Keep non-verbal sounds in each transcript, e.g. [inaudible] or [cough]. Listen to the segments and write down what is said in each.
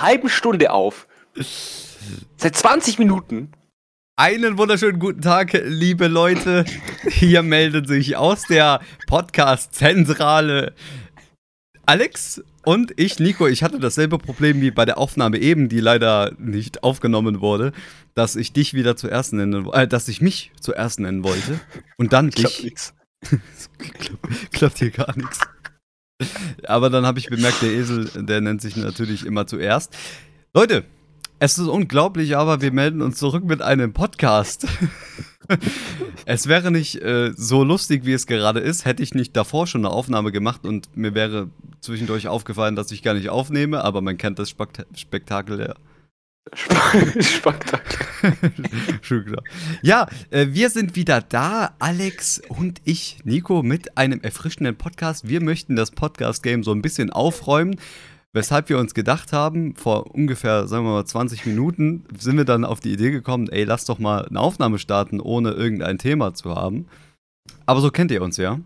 einer halben Stunde auf. Seit 20 Minuten. Einen wunderschönen guten Tag, liebe Leute. Hier meldet sich aus der Podcast-Zentrale Alex und ich, Nico. Ich hatte dasselbe Problem wie bei der Aufnahme eben, die leider nicht aufgenommen wurde, dass ich dich wieder zuerst nennen, äh, dass ich mich zuerst nennen wollte und dann dich. nix. klappt, klappt hier gar nichts. Aber dann habe ich bemerkt, der Esel, der nennt sich natürlich immer zuerst. Leute, es ist unglaublich, aber wir melden uns zurück mit einem Podcast. [laughs] es wäre nicht äh, so lustig, wie es gerade ist, hätte ich nicht davor schon eine Aufnahme gemacht und mir wäre zwischendurch aufgefallen, dass ich gar nicht aufnehme, aber man kennt das Spekt Spektakel ja. Spektakel. Schon klar. Ja, äh, wir sind wieder da, Alex und ich, Nico, mit einem erfrischenden Podcast. Wir möchten das Podcast-Game so ein bisschen aufräumen. Weshalb wir uns gedacht haben, vor ungefähr, sagen wir mal, 20 Minuten, sind wir dann auf die Idee gekommen, ey, lass doch mal eine Aufnahme starten, ohne irgendein Thema zu haben. Aber so kennt ihr uns, ja?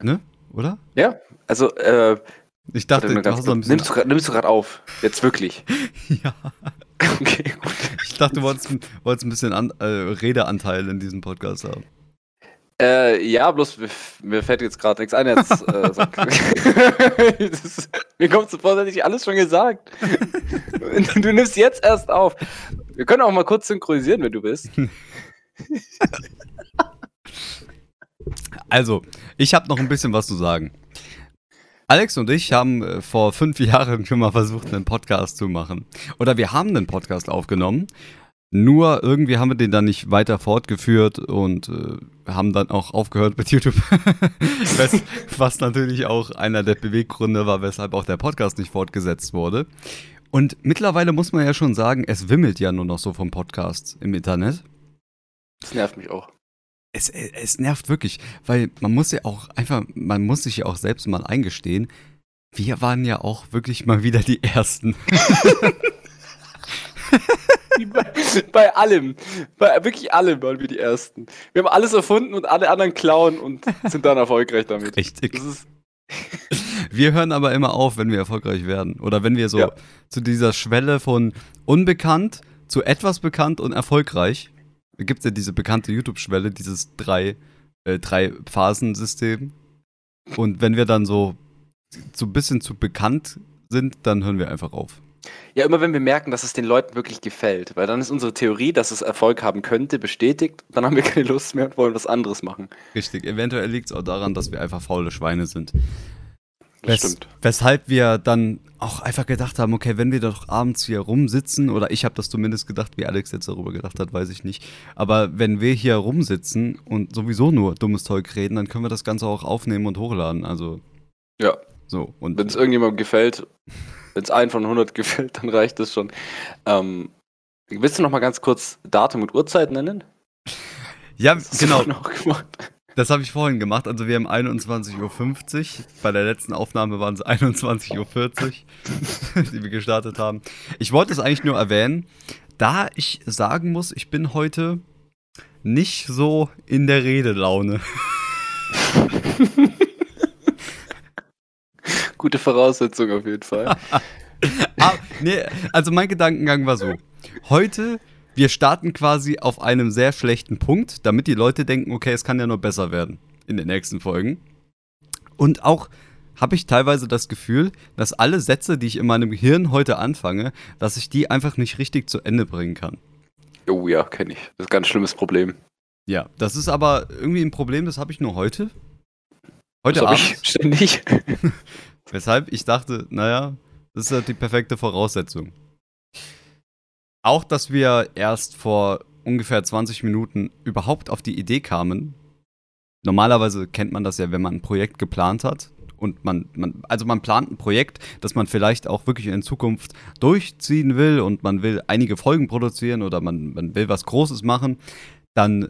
Ne? Oder? Ja, also, äh, Ich dachte, du hast noch ein bisschen. nimmst, du, grad- nimmst du gerade auf? Jetzt wirklich. [laughs] ja. [laughs] Okay, gut. Ich dachte, du wolltest, wolltest ein bisschen an, äh, Redeanteil in diesem Podcast haben. Äh, ja, bloß mir, fällt jetzt gerade nichts ein. Jetzt, äh, [laughs] sag, das mir kommt so vor, als hätte ich alles schon gesagt. Du, du nimmst jetzt erst auf. Wir können auch mal kurz synchronisieren, wenn du willst. Also, ich habe noch ein bisschen was zu sagen. Alex und ich haben äh, vor fünf [laughs] Jahren schon mal versucht, einen Podcast zu machen. Oder wir haben einen Podcast aufgenommen. Nur irgendwie haben wir den dann nicht weiter fortgeführt und äh, haben dann auch aufgehört mit YouTube. [laughs] was, was natürlich auch einer der Beweggründe war, weshalb auch der Podcast nicht fortgesetzt wurde. Und mittlerweile muss man ja schon sagen, es wimmelt ja nur noch so vom Podcast im Internet. Das nervt mich auch. Es, es nervt wirklich, weil man muss ja auch einfach, man muss sich ja auch selbst mal eingestehen, wir waren ja auch wirklich mal wieder die Ersten. [laughs] Bei, bei allem. Bei wirklich allem waren wir die Ersten. Wir haben alles erfunden und alle anderen klauen und sind dann erfolgreich damit. [laughs] Richtig. [laughs] Wir hören aber immer auf, wenn wir erfolgreich werden. Oder wenn wir so Ja. zu dieser Schwelle von unbekannt zu etwas bekannt und erfolgreich. Da gibt es ja diese bekannte YouTube-Schwelle, dieses drei, äh, drei Phasen-System. Und wenn wir dann so, so ein bisschen zu bekannt sind, dann hören wir einfach auf. ja, immer wenn wir merken, dass es den Leuten wirklich gefällt. Weil dann ist unsere Theorie, dass es Erfolg haben könnte, bestätigt. Dann haben wir keine Lust mehr und wollen was anderes machen. Richtig. Eventuell liegt es auch daran, dass wir einfach faule Schweine sind. Das Wes- stimmt. Weshalb wir dann auch einfach gedacht haben, okay, wenn wir doch abends hier rumsitzen, oder ich habe das zumindest gedacht, wie Alex jetzt darüber gedacht hat, weiß ich nicht. Aber wenn wir hier rumsitzen und sowieso nur dummes Zeug reden, dann können wir das Ganze auch aufnehmen und hochladen. Also Ja. so. Und Wenn es irgendjemandem gefällt, wenn es einen von 100 [laughs] gefällt, dann reicht das schon. Ähm, willst du noch mal ganz kurz Datum und Uhrzeit nennen? ja, Das genau. auch gemacht. Das habe ich vorhin gemacht. Also wir haben 21.50 Uhr. Bei der letzten Aufnahme waren es 21.40 Uhr, [laughs] die wir gestartet haben. Ich wollte es eigentlich nur erwähnen, da ich sagen muss, ich bin heute nicht so in der Redelaune. [laughs] Gute Voraussetzung auf jeden Fall. [laughs] Ah, nee, also mein Gedankengang war so. Heute, wir starten quasi auf einem sehr schlechten Punkt, damit die Leute denken, okay, es kann ja nur besser werden in den nächsten Folgen. Und auch habe ich teilweise das Gefühl, dass alle Sätze, die ich in meinem Gehirn heute anfange, dass ich die einfach nicht richtig zu Ende bringen kann. Oh ja, kenne ich. Das ist ein ganz schlimmes Problem. Ja, das ist aber irgendwie ein Problem, das habe ich nur heute. Heute Das Abend. ich ständig. [laughs] Weshalb ich dachte, naja, das ist halt die perfekte Voraussetzung. Auch, dass wir erst vor ungefähr 20 Minuten überhaupt auf die Idee kamen. Normalerweise kennt man das ja, wenn man ein Projekt geplant hat. Und man, man, also man plant ein Projekt, das man vielleicht auch wirklich in Zukunft durchziehen will und man will einige Folgen produzieren oder man, man will was Großes machen, dann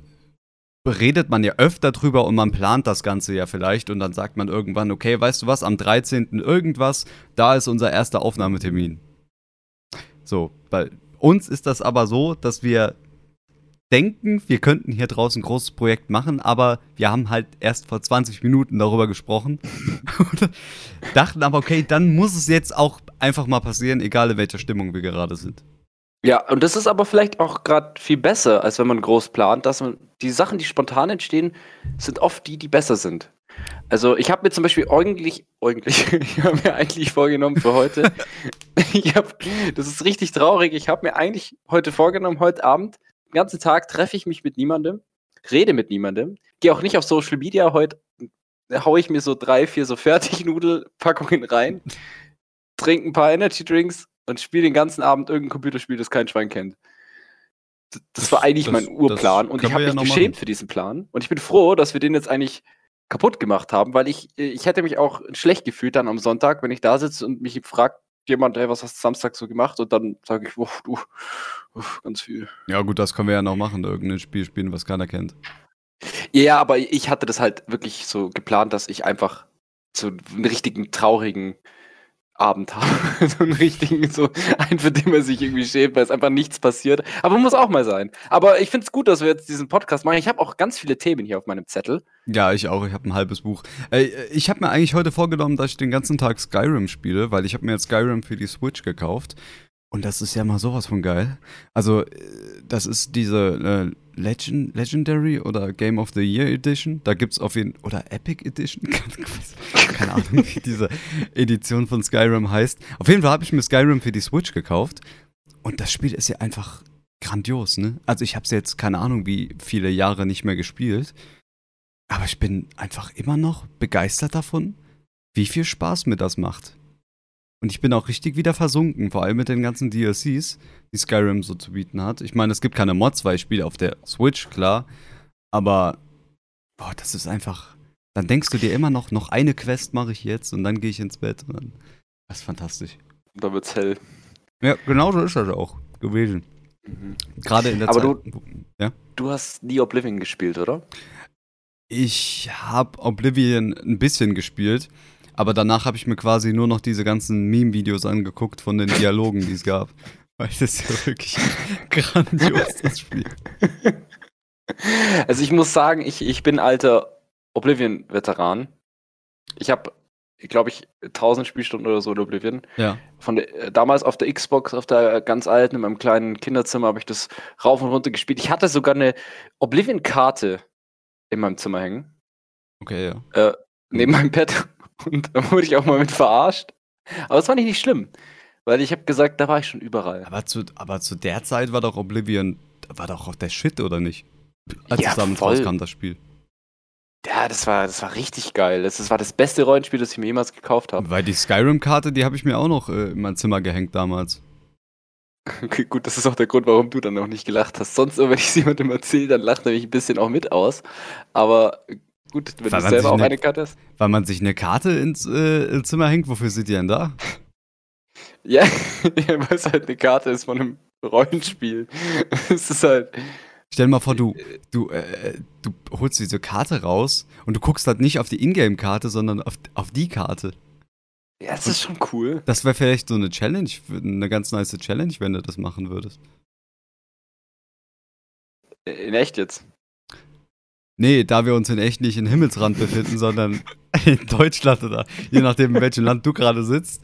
redet man ja öfter drüber und man plant das Ganze ja vielleicht und dann sagt man irgendwann, okay, weißt du was, am 13. irgendwas, da ist unser erster Aufnahmetermin. So, bei uns ist das aber so, dass wir denken, wir könnten hier draußen ein großes Projekt machen, aber wir haben halt erst vor 20 Minuten darüber gesprochen. und [laughs] dachten aber, okay, dann muss es jetzt auch einfach mal passieren, egal in welcher Stimmung wir gerade sind. Ja, und das ist aber vielleicht auch gerade viel besser, als wenn man groß plant, dass man die Sachen, die spontan entstehen, sind oft die, die besser sind. Also ich habe mir zum Beispiel eigentlich, eigentlich, [laughs] ich habe mir eigentlich vorgenommen für heute, [laughs] ich habe, das ist richtig traurig, ich habe mir eigentlich heute vorgenommen, heute Abend, den ganzen Tag treffe ich mich mit niemandem, rede mit niemandem, gehe auch nicht auf Social Media, heute haue ich mir so drei, vier so Fertignudelpackungen rein, trinke ein paar Energy Drinks und spiele den ganzen Abend irgendein Computerspiel, das kein Schwein kennt. Das war eigentlich das, mein Urplan und ich habe mich ja geschämt machen. für diesen Plan. Und ich bin froh, dass wir den jetzt eigentlich kaputt gemacht haben, weil ich, ich hätte mich auch schlecht gefühlt dann am Sonntag, wenn ich da sitze und mich fragt jemand, hey, was hast du Samstag so gemacht? Und dann sage ich, uff, du, ganz viel. Ja gut, das können wir ja noch machen, irgendein Spiel spielen, was keiner kennt. Ja, aber ich hatte das halt wirklich so geplant, dass ich einfach so einen richtigen traurigen Abend haben. [laughs] so einen richtigen, so einen, für den man sich irgendwie schämt, weil es einfach nichts passiert. Aber muss auch mal sein. Aber ich finde es gut, dass wir jetzt diesen Podcast machen. Ich habe auch ganz viele Themen hier auf meinem Zettel. Ja, ich auch. Ich habe ein halbes Buch. Äh, ich habe mir eigentlich heute vorgenommen, dass ich den ganzen Tag Skyrim spiele, weil ich habe mir jetzt Skyrim für die Switch gekauft. Und das ist ja mal sowas von geil. Also, äh, das ist diese äh, Legend, Legendary oder Game of the Year Edition. Da gibt es auf jeden oder Epic Edition. [laughs] Keine Ahnung, wie diese Edition von Skyrim heißt. Auf jeden Fall habe ich mir Skyrim für die Switch gekauft. Und das Spiel ist ja einfach grandios, ne? Also, ich habe es jetzt, keine Ahnung, wie viele Jahre nicht mehr gespielt. Aber ich bin einfach immer noch begeistert davon, wie viel Spaß mir das macht. Und ich bin auch richtig wieder versunken, vor allem mit den ganzen DLCs, die Skyrim so zu bieten hat. Ich meine, es gibt keine Mods, weil ich spiele auf der Switch, klar. Aber, boah, das ist einfach. Dann denkst du dir immer noch, noch eine Quest mache ich jetzt und dann gehe ich ins Bett. Und dann, das ist fantastisch. Da wird's hell. Ja, genau so ist das auch gewesen. Mhm. Gerade in der Aber Zeit. Du, ja? du hast nie Oblivion gespielt, oder? Ich habe Oblivion ein bisschen gespielt. Aber danach habe ich mir quasi nur noch diese ganzen Meme-Videos angeguckt von den Dialogen, die es gab. Weil das ist ja wirklich grandios, das Spiel. Also ich muss sagen, ich, ich bin alter Oblivion-Veteran. Ich habe, glaube ich, 1000 Spielstunden oder so in Oblivion. Ja. Von der, damals auf der Xbox, auf der ganz alten, in meinem kleinen Kinderzimmer, habe ich das rauf und runter gespielt. Ich hatte sogar eine Oblivion-Karte in meinem Zimmer hängen. Okay, ja. Äh, neben meinem Bett. Und da wurde ich auch mal mit verarscht. Aber das fand ich nicht schlimm. Weil ich habe gesagt, da war ich schon überall. Aber zu, aber zu der Zeit war doch Oblivion, war doch auch der Shit, oder nicht? Als ja, es damit voll. rauskam, das Spiel. Ja, das war, das war richtig geil. Das, das war das beste Rollenspiel, das ich mir jemals gekauft habe. Weil die Skyrim-Karte, die habe ich mir auch noch äh, in mein Zimmer gehängt damals. Okay, gut, das ist auch der Grund, warum du dann noch nicht gelacht hast. Sonst, wenn ich es jemandem erzähle, dann lacht er mich ein bisschen auch mit aus. Aber Gut, wenn weil du selber auch eine, eine, Karte hast. Weil man sich eine Karte ins, äh, Zimmer hängt, wofür sind die denn da? [laughs] [laughs] Ja, weil es halt eine Karte ist von einem Rollenspiel. [laughs] es ist halt. Stell dir mal vor, du, du, äh, du holst diese Karte raus und du guckst halt nicht auf die Ingame-Karte, sondern auf, auf die Karte. Ja, das ist schon cool. Das wäre vielleicht so eine Challenge, eine ganz nice Challenge, wenn du das machen würdest. In echt jetzt? Nee, da wir uns in echt nicht in Himmelsrand befinden, sondern [laughs] in Deutschland oder je nachdem, in welchem Land du gerade sitzt.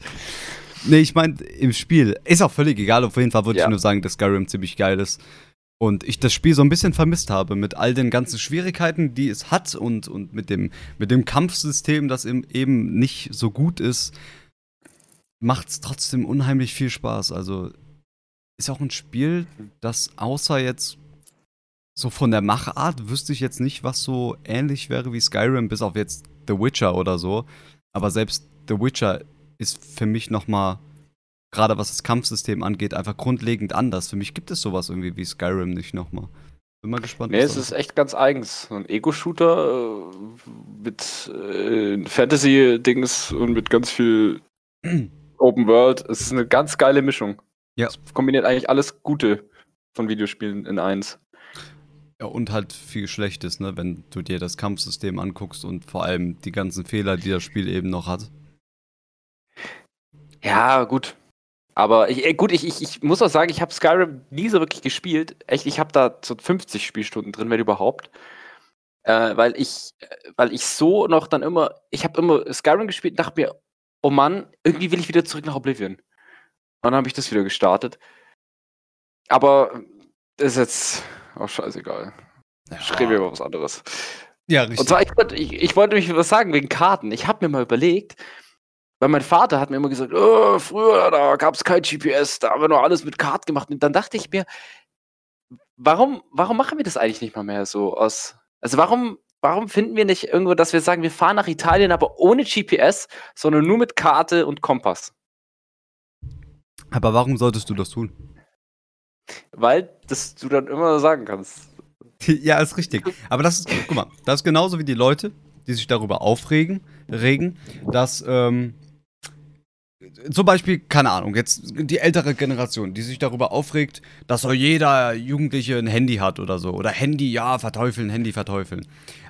Nee, ich meine, im Spiel. Ist auch völlig egal. Auf jeden Fall würde ja. ich nur sagen, dass Skyrim ziemlich geil ist. Und ich das Spiel so ein bisschen vermisst habe mit all den ganzen Schwierigkeiten, die es hat und, und mit, dem, mit dem Kampfsystem, das eben nicht so gut ist, macht es trotzdem unheimlich viel Spaß. Also ist auch ein Spiel, das außer jetzt so von der Machart wüsste ich jetzt nicht, was so ähnlich wäre wie Skyrim, bis auf jetzt The Witcher oder so. Aber selbst The Witcher ist für mich nochmal, gerade was das Kampfsystem angeht, einfach grundlegend anders. Für mich gibt es sowas irgendwie wie Skyrim nicht nochmal. Bin mal gespannt. Nee, es ist echt ganz eigens. Ein Ego-Shooter äh, mit äh, Fantasy-Dings und mit ganz viel [clears throat] Open World. Es ist eine ganz geile Mischung. Ja. Es kombiniert eigentlich alles Gute von Videospielen in eins. Ja, und halt viel Schlechtes, ne, wenn du dir das Kampfsystem anguckst und vor allem die ganzen Fehler, die das Spiel eben noch hat. Ja, gut. Aber ich, äh, gut, ich, ich, ich muss auch sagen, ich habe Skyrim nie so wirklich gespielt. Echt, ich habe da so 50 Spielstunden drin, wenn überhaupt. Äh, weil ich, äh, weil ich so noch dann immer, ich habe immer Skyrim gespielt und dachte mir, oh Mann, irgendwie will ich wieder zurück nach Oblivion. Und dann habe ich das wieder gestartet. Aber das ist jetzt auch scheißegal. Ja. Ich rede über was anderes. Ja, richtig. Und zwar, ich, ich, ich wollte mich was sagen wegen Karten. Ich habe mir mal überlegt, weil mein Vater hat mir immer gesagt, oh, früher, da gab es kein GPS, da haben wir noch alles mit Karten gemacht. Und dann dachte ich mir, warum, warum machen wir das eigentlich nicht mal mehr so aus? Also warum, warum finden wir nicht irgendwo, dass wir sagen, wir fahren nach Italien, aber ohne GPS, sondern nur mit Karte und Kompass? Aber warum solltest du das tun? Weil das du dann immer sagen kannst. [laughs] Ja, ist richtig. Aber das ist, guck mal, das ist genauso wie die Leute, die sich darüber aufregen, regen, dass, ähm, zum Beispiel, keine Ahnung, jetzt die ältere Generation, die sich darüber aufregt, dass so jeder Jugendliche ein Handy hat oder so. Oder Handy, ja, verteufeln, Handy verteufeln.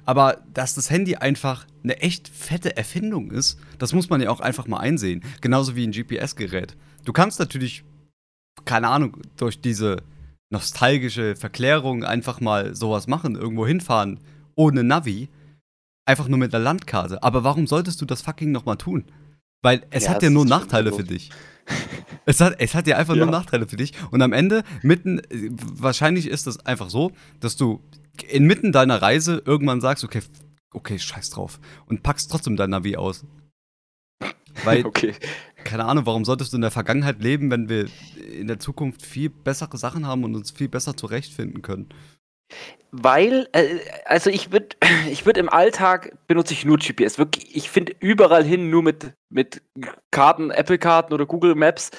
Aber dass das Handy einfach eine echt fette Erfindung ist, das muss man ja auch einfach mal einsehen. Genauso wie ein GPS-Gerät. Du kannst natürlich, keine Ahnung, durch diese nostalgische Verklärung einfach mal sowas machen, irgendwo hinfahren, ohne Navi, einfach nur mit einer Landkarte. Aber warum solltest du das fucking nochmal tun? Weil es ja, hat ja nur Nachteile für dich. [laughs] Es hat, es hat ja einfach ja. nur Nachteile für dich. Und am Ende, mitten, wahrscheinlich ist das einfach so, dass du inmitten deiner Reise irgendwann sagst, okay, okay, scheiß drauf. Und packst trotzdem dein Navi aus. Weil, [laughs] okay. Keine Ahnung, warum solltest du in der Vergangenheit leben, wenn wir in der Zukunft viel bessere Sachen haben und uns viel besser zurechtfinden können? Weil, äh, also ich würde [clears throat] ich würd im Alltag benutze ich nur GPS. Wirklich, ich finde überall hin nur mit, mit Karten, Apple-Karten oder Google Maps.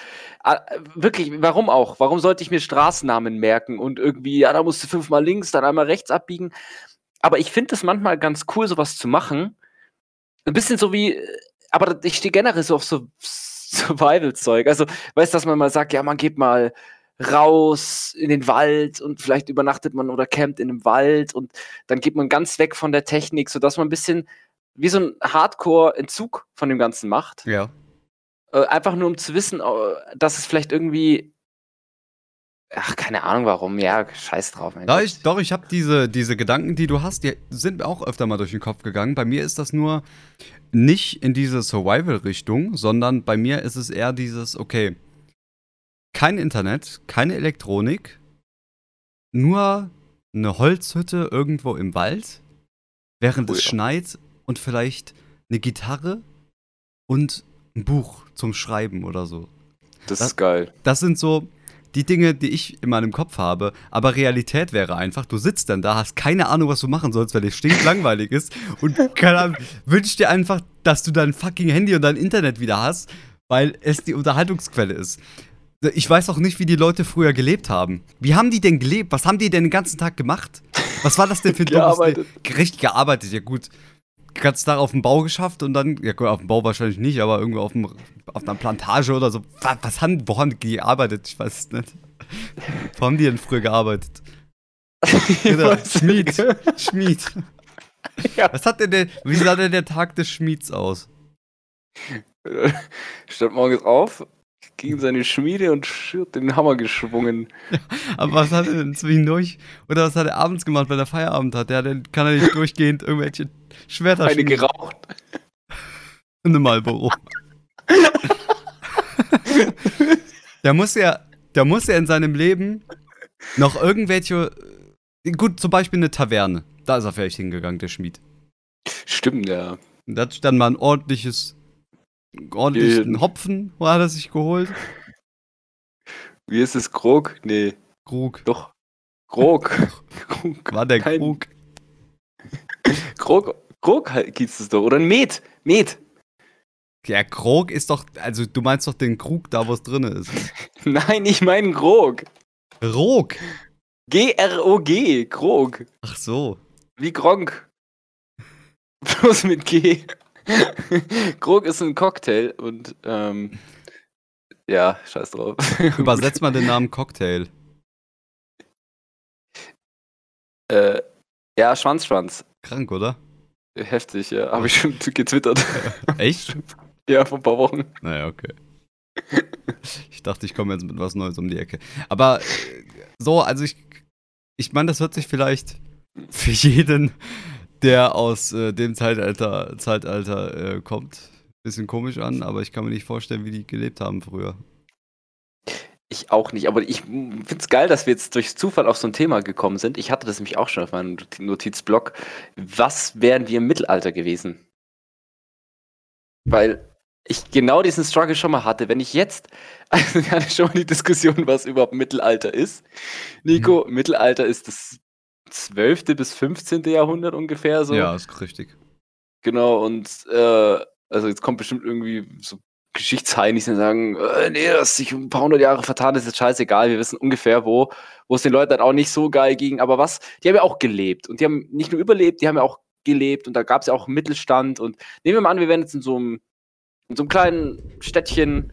Äh, wirklich, warum auch? Warum sollte ich mir Straßennamen merken und irgendwie, ja, da musst du fünfmal links, dann einmal rechts abbiegen. Aber ich finde es manchmal ganz cool, sowas zu machen. Ein bisschen so wie, aber ich stehe generell so auf so Survival-Zeug. Also, weißt du, dass man mal sagt, ja, man geht mal raus in den Wald und vielleicht übernachtet man oder campt in einem Wald und dann geht man ganz weg von der Technik, sodass man ein bisschen wie so ein Hardcore-Entzug von dem Ganzen macht. Ja. Äh, einfach nur um zu wissen, äh, dass es vielleicht irgendwie. Ach, keine Ahnung warum. Ja, scheiß drauf. Ja, ich, doch, ich habe diese, diese Gedanken, die du hast, die sind auch öfter mal durch den Kopf gegangen. Bei mir ist das nur nicht in diese Survival-Richtung, sondern bei mir ist es eher dieses, okay, kein Internet, keine Elektronik, nur eine Holzhütte irgendwo im Wald, während oh ja. es schneit und vielleicht eine Gitarre und ein Buch zum Schreiben oder so. Das, das ist geil. Das sind so die Dinge, die ich in meinem Kopf habe, aber Realität wäre einfach, du sitzt dann da, hast keine Ahnung, was du machen sollst, weil es stinklangweilig ist und [laughs] keine Ahnung, wünschst dir einfach, dass du dein fucking Handy und dein Internet wieder hast, weil es die Unterhaltungsquelle ist. Ich weiß auch nicht, wie die Leute früher gelebt haben. Wie haben die denn gelebt? Was haben die denn den ganzen Tag gemacht? Was war das denn für ein [laughs] gearbeitet. Richtig gearbeitet, ja gut. Ganz da auf dem Bau geschafft und dann, ja auf dem Bau wahrscheinlich nicht, aber irgendwo auf, dem, auf einer Plantage oder so. Was, was haben, wo haben die gearbeitet? Ich weiß es nicht. Wo haben die denn früher gearbeitet? [laughs] Schmied. Schmied. Ja. Was hat denn der, wie sah denn der Tag des Schmieds aus? [laughs] Stand morgens auf, gegen seine Schmiede und den Hammer geschwungen. Ja, [laughs] aber was hat er denn zwischendurch? Oder was hat er abends gemacht, wenn er Feierabend hat? Ja, dann kann er nicht durchgehend irgendwelche Schwerter [laughs] Eine schmieden. geraucht. Eine Marlboro. [laughs] der muss ja, der muss ja in seinem Leben noch irgendwelche. Gut, zum Beispiel eine Taverne. Da ist er vielleicht hingegangen, der Schmied. Stimmt, ja. Und da hat dann mal ein ordentliches ordentlichen Hopfen hat er sich geholt. Wie ist es? Krog? Nee. Krug. Doch. Krog. [laughs] Krug. War der Kein... Krug. Krog, Krog hieß es doch. Oder ein Met. Met. Ja, Krog ist doch, also du meinst doch den Krug da, wo es drin ist. [laughs] Nein, ich meine Krog. Rog. G-R-O-G. Krog. Ach so. Wie Gronk. [laughs] Bloß mit G. [laughs] Grog ist ein Cocktail und ähm, ja, scheiß drauf. [laughs] Übersetzt mal den Namen Cocktail. Äh, ja, Schwanzschwanz. Krank, oder? Heftig, ja. Habe ich schon getwittert. [laughs] Echt? ja, vor ein paar Wochen. Naja, okay. Ich dachte, ich komme jetzt mit was Neues um die Ecke. Aber äh, so, also ich, ich meine, das hört sich vielleicht für jeden, der aus äh, dem Zeitalter, Zeitalter äh, kommt, bisschen komisch an, aber ich kann mir nicht vorstellen, wie die gelebt haben früher. Ich auch nicht, aber ich finde es geil, dass wir jetzt durch Zufall auf so ein Thema gekommen sind. Ich hatte das nämlich auch schon auf meinem Notizblock. Was wären wir im Mittelalter gewesen? Weil ich genau diesen Struggle schon mal hatte. Wenn ich jetzt, [laughs] also wir hatten schon mal die Diskussion, was überhaupt Mittelalter ist. Nico, mhm. Mittelalter ist das 12. bis 15. Jahrhundert ungefähr so. Ja, ist richtig. Genau, und äh, also jetzt kommt bestimmt irgendwie so Geschichtsheinis, die sagen, äh, nee, dass sich ein paar hundert Jahre vertan ist, ist scheißegal. Wir wissen ungefähr, wo, wo es den Leuten dann auch nicht so geil ging. Aber was, die haben ja auch gelebt. Und die haben nicht nur überlebt, die haben ja auch gelebt. Und da gab es ja auch Mittelstand. Und nehmen wir mal an, wir wären jetzt in so einem, in so einem kleinen Städtchen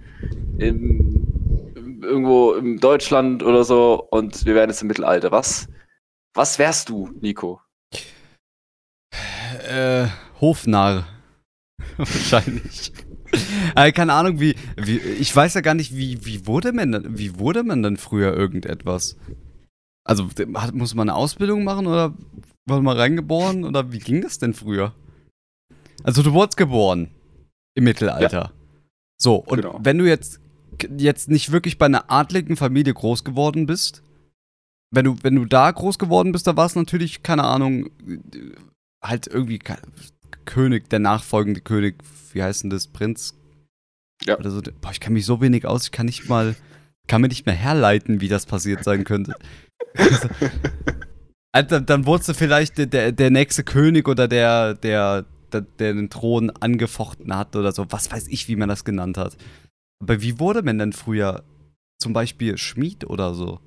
im, irgendwo in Deutschland oder so und wir wären jetzt im Mittelalter. Was, was wärst du, Nico? Äh, Hofnarr. [laughs] Wahrscheinlich. äh, keine Ahnung, wie, wie. Ich weiß ja gar nicht, wie, wie, wurde man, wie wurde man denn früher irgendetwas? Also, hat, muss man eine Ausbildung machen oder wurde man reingeboren? Oder wie ging das denn früher? Also, du wurdest geboren. Im Mittelalter. Ja. So, und genau. wenn du jetzt, jetzt nicht wirklich bei einer adligen Familie groß geworden bist, wenn du, wenn du da groß geworden bist, da war es natürlich, keine Ahnung, halt irgendwie König, der nachfolgende König, wie heißt denn das, Prinz? Ja. Oder so. Boah, ich kann mich so wenig aus, ich kann nicht mal, kann mir nicht mehr herleiten, wie das passiert sein könnte. [laughs] also, dann wurdest du vielleicht der, der, der nächste König oder der, der, der, der den Thron angefochten hat oder so. Was weiß ich, wie man das genannt hat. Aber wie wurde man denn früher zum Beispiel Schmied oder so?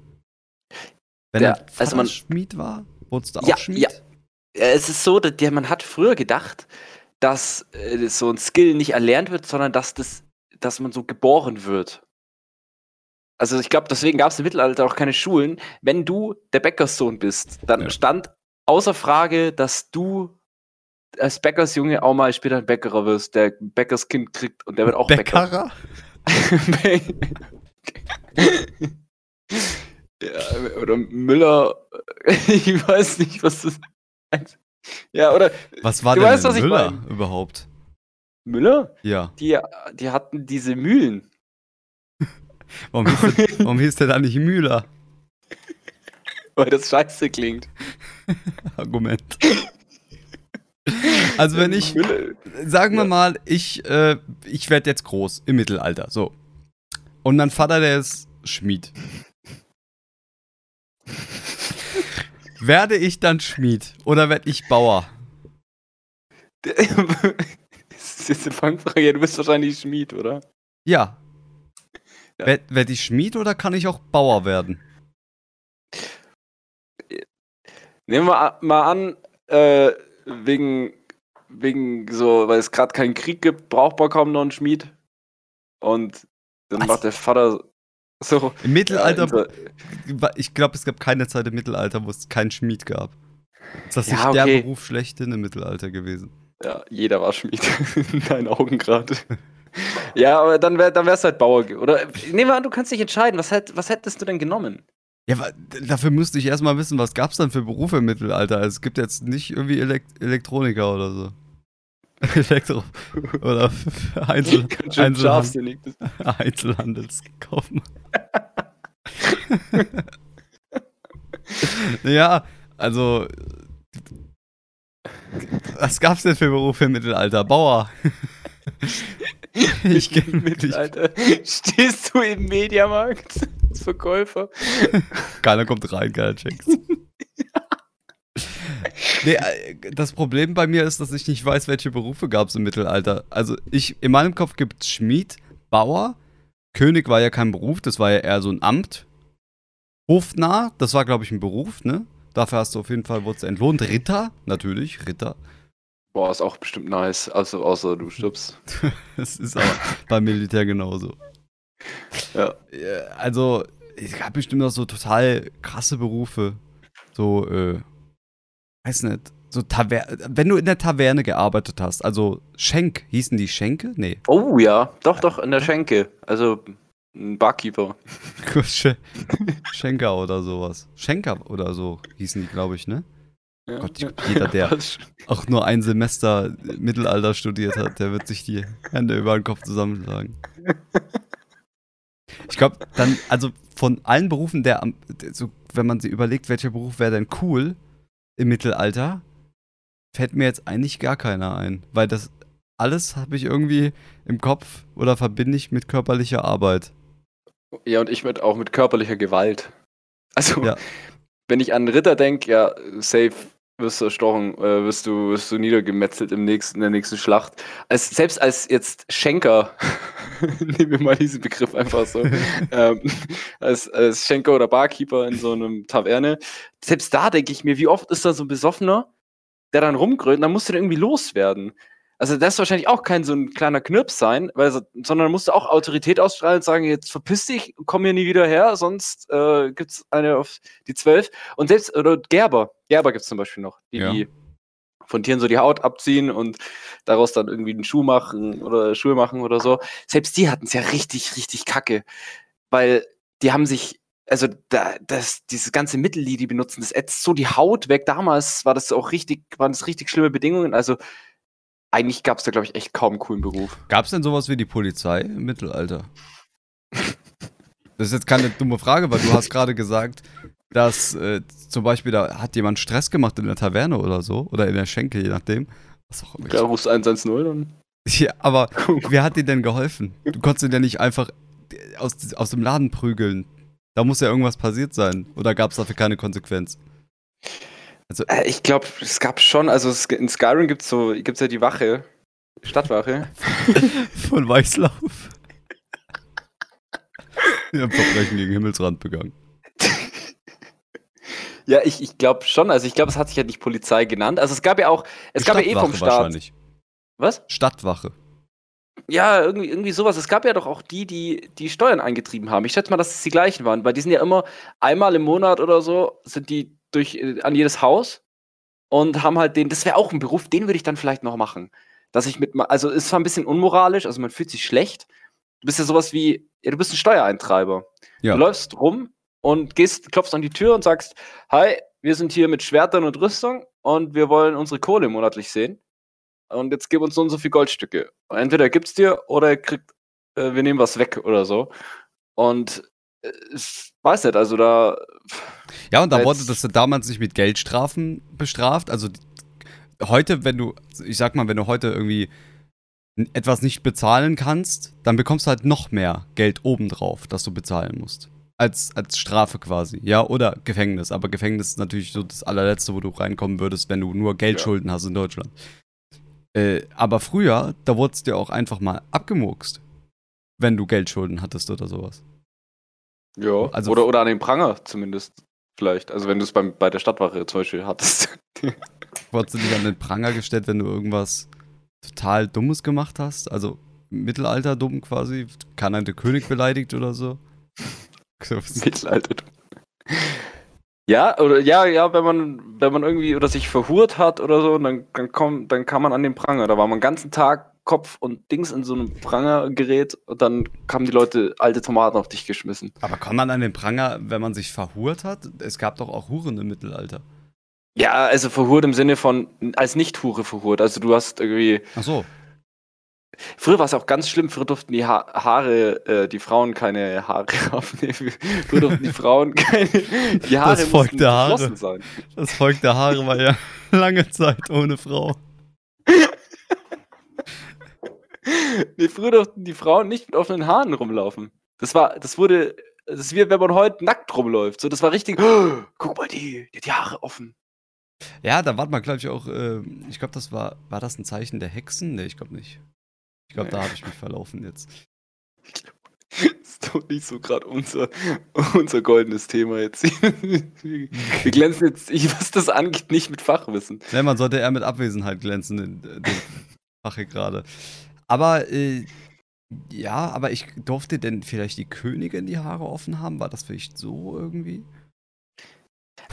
Wenn ja, er also man, Schmied war, wurdest du auch ja, Schmied? Ja, es ist so, dass der, man hat früher gedacht, dass äh, so ein Skill nicht erlernt wird, sondern dass, das, dass man so geboren wird. Also ich glaube, deswegen gab es im Mittelalter auch keine Schulen. Wenn du der Bäckerssohn bist, dann ja. stand außer Frage, dass du als Bäckersjunge auch mal später ein Bäckerer wirst, der Bäckerskind kriegt und der wird auch Bäckerer. [laughs] [laughs] [laughs] Bäcker. Ja, oder Müller, [laughs] ich weiß nicht, was das ja, oder. Was war denn weißt, was Müller überhaupt? Müller? Ja. Die, die hatten diese Mühlen. [laughs] warum, hieß der, warum hieß der da nicht Müller? [laughs] Weil das scheiße klingt. Argument. Also wenn ich, sagen wir mal, ich, äh, ich werde jetzt groß im Mittelalter, so. Und mein Vater, der ist Schmied. Werde ich dann Schmied oder werde ich Bauer? das ist jetzt eine Fangfrage. Ja, du bist wahrscheinlich Schmied, oder? Ja. ja. Werde werd ich Schmied oder kann ich auch Bauer werden? Nehmen wir mal an, äh, wegen, wegen so, weil es gerade keinen Krieg gibt, braucht man kaum noch einen Schmied. Und dann Was? macht der Vater so, Im Mittelalter, ja, ich glaube, es gab keine Zeit im Mittelalter, wo es keinen Schmied gab. Das ist ja, okay. der Beruf schlechthin im Mittelalter gewesen. Ja, jeder war Schmied. [laughs] In deinen Augen gerade. ja, aber dann, wär, dann wärst du halt Bauer. Oder nehmen wir an, du kannst dich entscheiden. Was, hätt, was hättest du denn genommen? Ja, dafür müsste ich erstmal wissen, was gab es dann für Berufe im Mittelalter. Also, es gibt jetzt nicht irgendwie Elekt Elektroniker oder so. Elektro oder [laughs] Einzel [laughs] Einzelhand Einzelhandelskaufmann. [laughs] ja, also was gab's denn für Berufe im Mittelalter? Bauer. ich kenne Mittelalter. Stehst du im Mediamarkt als Verkäufer? Keiner kommt rein, keiner checkt's. Nee, äh, das Problem bei mir ist, dass ich nicht weiß, welche Berufe gab es im Mittelalter. Also ich, in meinem Kopf gibt es Schmied, Bauer, König war ja kein Beruf, das war ja eher so ein Amt. Hofnarr, das war, glaube ich, ein Beruf, ne? Dafür hast du auf jeden Fall wurdest entlohnt. Ritter, natürlich, Ritter. Boah, ist auch bestimmt nice, also außer du stirbst. [laughs] das ist aber beim Militär genauso. Ja. Also, es gab bestimmt noch so total krasse Berufe. So, äh, weiß nicht, so Taver wenn du in der Taverne gearbeitet hast, also Schenk, hießen die Schenke? Nee. Oh ja, doch, doch, in der Schenke. Also ein Barkeeper. [laughs] Sch Schenker oder sowas. Schenker oder so hießen die, glaube ich, ne? Ja. Gott, ich, jeder, der [laughs] auch nur ein Semester Mittelalter studiert hat, der wird sich die Hände über den Kopf zusammenschlagen. [laughs] Ich glaube, dann, also von allen Berufen, der, am- der so, wenn man sich überlegt, welcher Beruf wäre denn cool im Mittelalter, fällt mir jetzt eigentlich gar keiner ein. Weil das alles habe ich irgendwie im Kopf oder verbinde ich mit körperlicher Arbeit. Ja, und ich mit, auch mit körperlicher Gewalt. Also, Ja. wenn ich an Ritter denke, ja, safe wirst du erstochen, äh, wirst, du, wirst du niedergemetzelt im nächsten, in der nächsten Schlacht. Als, selbst als jetzt Schenker, [laughs] nehmen wir mal diesen Begriff einfach so, [laughs] ähm, als, als Schenker oder Barkeeper in so einem Taverne, selbst da denke ich mir, wie oft ist da so ein Besoffener, der dann rumgrölt, und dann musst du den irgendwie loswerden. Also das ist wahrscheinlich auch kein so ein kleiner Knirps sein, weil, so- sondern musst du auch Autorität ausstrahlen und sagen, jetzt verpiss dich, komm hier nie wieder her, sonst äh, gibt's eine auf die zwölf. Und selbst, oder Gerber, Gerber gibt's zum Beispiel noch, die, Ja. die von Tieren so die Haut abziehen und daraus dann irgendwie einen Schuh machen oder Schuhe machen oder so. Selbst die hatten es ja richtig, richtig kacke, weil die haben sich, also da, das, dieses ganze Mittel, die die benutzen, das ätzt so die Haut weg. Damals war das auch richtig, waren das richtig schlimme Bedingungen. Also eigentlich gab es da, glaube ich, echt kaum einen coolen Beruf. Gab es denn sowas wie die Polizei im Mittelalter? Das ist jetzt keine dumme Frage, weil du hast gerade gesagt, dass äh, zum Beispiel da hat jemand Stress gemacht in der Taverne oder so, oder in der Schenke, je nachdem. Was auch immer. Klar, rufst 110 dann. [laughs] Ja, aber [laughs] wer hat dir denn geholfen? Du konntest ihn ja nicht einfach aus, aus dem Laden prügeln. Da muss ja irgendwas passiert sein. Oder gab es dafür keine Konsequenz? Äh, ich glaube, es gab schon, also in Skyrim gibt es so, gibt's ja die Wache, Stadtwache. [laughs] Von Weißlauf. Wir haben Verbrechen gegen Himmelsrand begangen. Ja, ich, ich glaube schon. Also ich glaube, es hat sich ja nicht Polizei genannt. Also es gab ja auch, es gab ja eh vom Staat. Wahrscheinlich. Was? Stadtwache. Ja, irgendwie, irgendwie sowas. Es gab ja doch auch die, die die Steuern eingetrieben haben. Ich schätze mal, dass es die gleichen waren, weil die sind ja immer einmal im Monat oder so, sind die durch äh, an jedes Haus und haben halt den, das wäre auch ein Beruf, den würde ich dann vielleicht noch machen. Dass ich mit, also ist zwar ein bisschen unmoralisch, also man fühlt sich schlecht. Du bist ja sowas wie, ja, du bist ein Steuereintreiber. Ja. Du läufst rum und gehst, klopfst an die Tür und sagst, hi, wir sind hier mit Schwertern und Rüstung und wir wollen unsere Kohle monatlich sehen. Und jetzt gib uns so und so viel Goldstücke. Entweder gibt's dir oder kriegt, äh, wir nehmen was weg oder so. Und äh, ich weiß nicht, also da. Ja, und da wurde das damals nicht mit Geldstrafen bestraft. Also heute, wenn du, ich sag mal, wenn du heute irgendwie etwas nicht bezahlen kannst, dann bekommst du halt noch mehr Geld obendrauf, das du bezahlen musst. Als, als Strafe quasi, ja, oder Gefängnis. Aber Gefängnis ist natürlich so das allerletzte, wo du reinkommen würdest, wenn du nur Geldschulden hast in Deutschland. Äh, aber früher, da wurdest dir auch einfach mal abgemurkst, wenn du Geldschulden hattest oder sowas. Ja, Also- oder, oder an den Pranger zumindest. Vielleicht. Also wenn du es bei der Stadtwache zum Beispiel hattest. [laughs] Wurdest du dich an den Pranger gestellt, wenn du irgendwas total Dummes gemacht hast? Also Mittelalter dumm quasi? Keiner der König beleidigt oder so? Mittelalter. Ja, oder ja, ja, wenn man, wenn man irgendwie oder sich verhurt hat oder so, dann, dann, kommt, dann kann man an den Pranger. Da war man den ganzen Tag Kopf und Dings in so einem Prangergerät und dann haben die Leute alte Tomaten auf dich geschmissen. Aber kommt man an den Pranger, wenn man sich verhurt hat? Es gab doch auch Huren im Mittelalter. Ja, also verhurt im Sinne von als Nicht-Hure verhurt. Also du hast irgendwie. Ach so. Früher war es auch ganz schlimm, früher durften die ha Haare, äh, die Frauen keine Haare [laughs] haben. Nee, früher durften die Frauen keine. Die Haare Das Volk der Haare. sein. Das Volk der Haare war ja [laughs] lange Zeit ohne Frau. [laughs] Nee, früher durften die Frauen nicht mit offenen Haaren rumlaufen. Das war, das wurde, das ist wie wenn man heute nackt rumläuft. So, das war richtig, oh, [gasps] guck mal, die, die hat die Haare offen. Ja, da war man, glaube ich, auch, äh, ich glaube, das war, war das ein Zeichen der Hexen? Nee, ich glaube nicht. Ich glaube, da Nee. habe ich mich verlaufen jetzt. Das [laughs] ist doch nicht so gerade unser, unser goldenes Thema jetzt. [laughs] Wir glänzen jetzt, was das angeht, nicht mit Fachwissen. Ne, man sollte eher mit Abwesenheit glänzen, in, in dem Fach hier gerade. Aber, äh, ja, aber ich durfte denn vielleicht die Königin die Haare offen haben? War das vielleicht so irgendwie?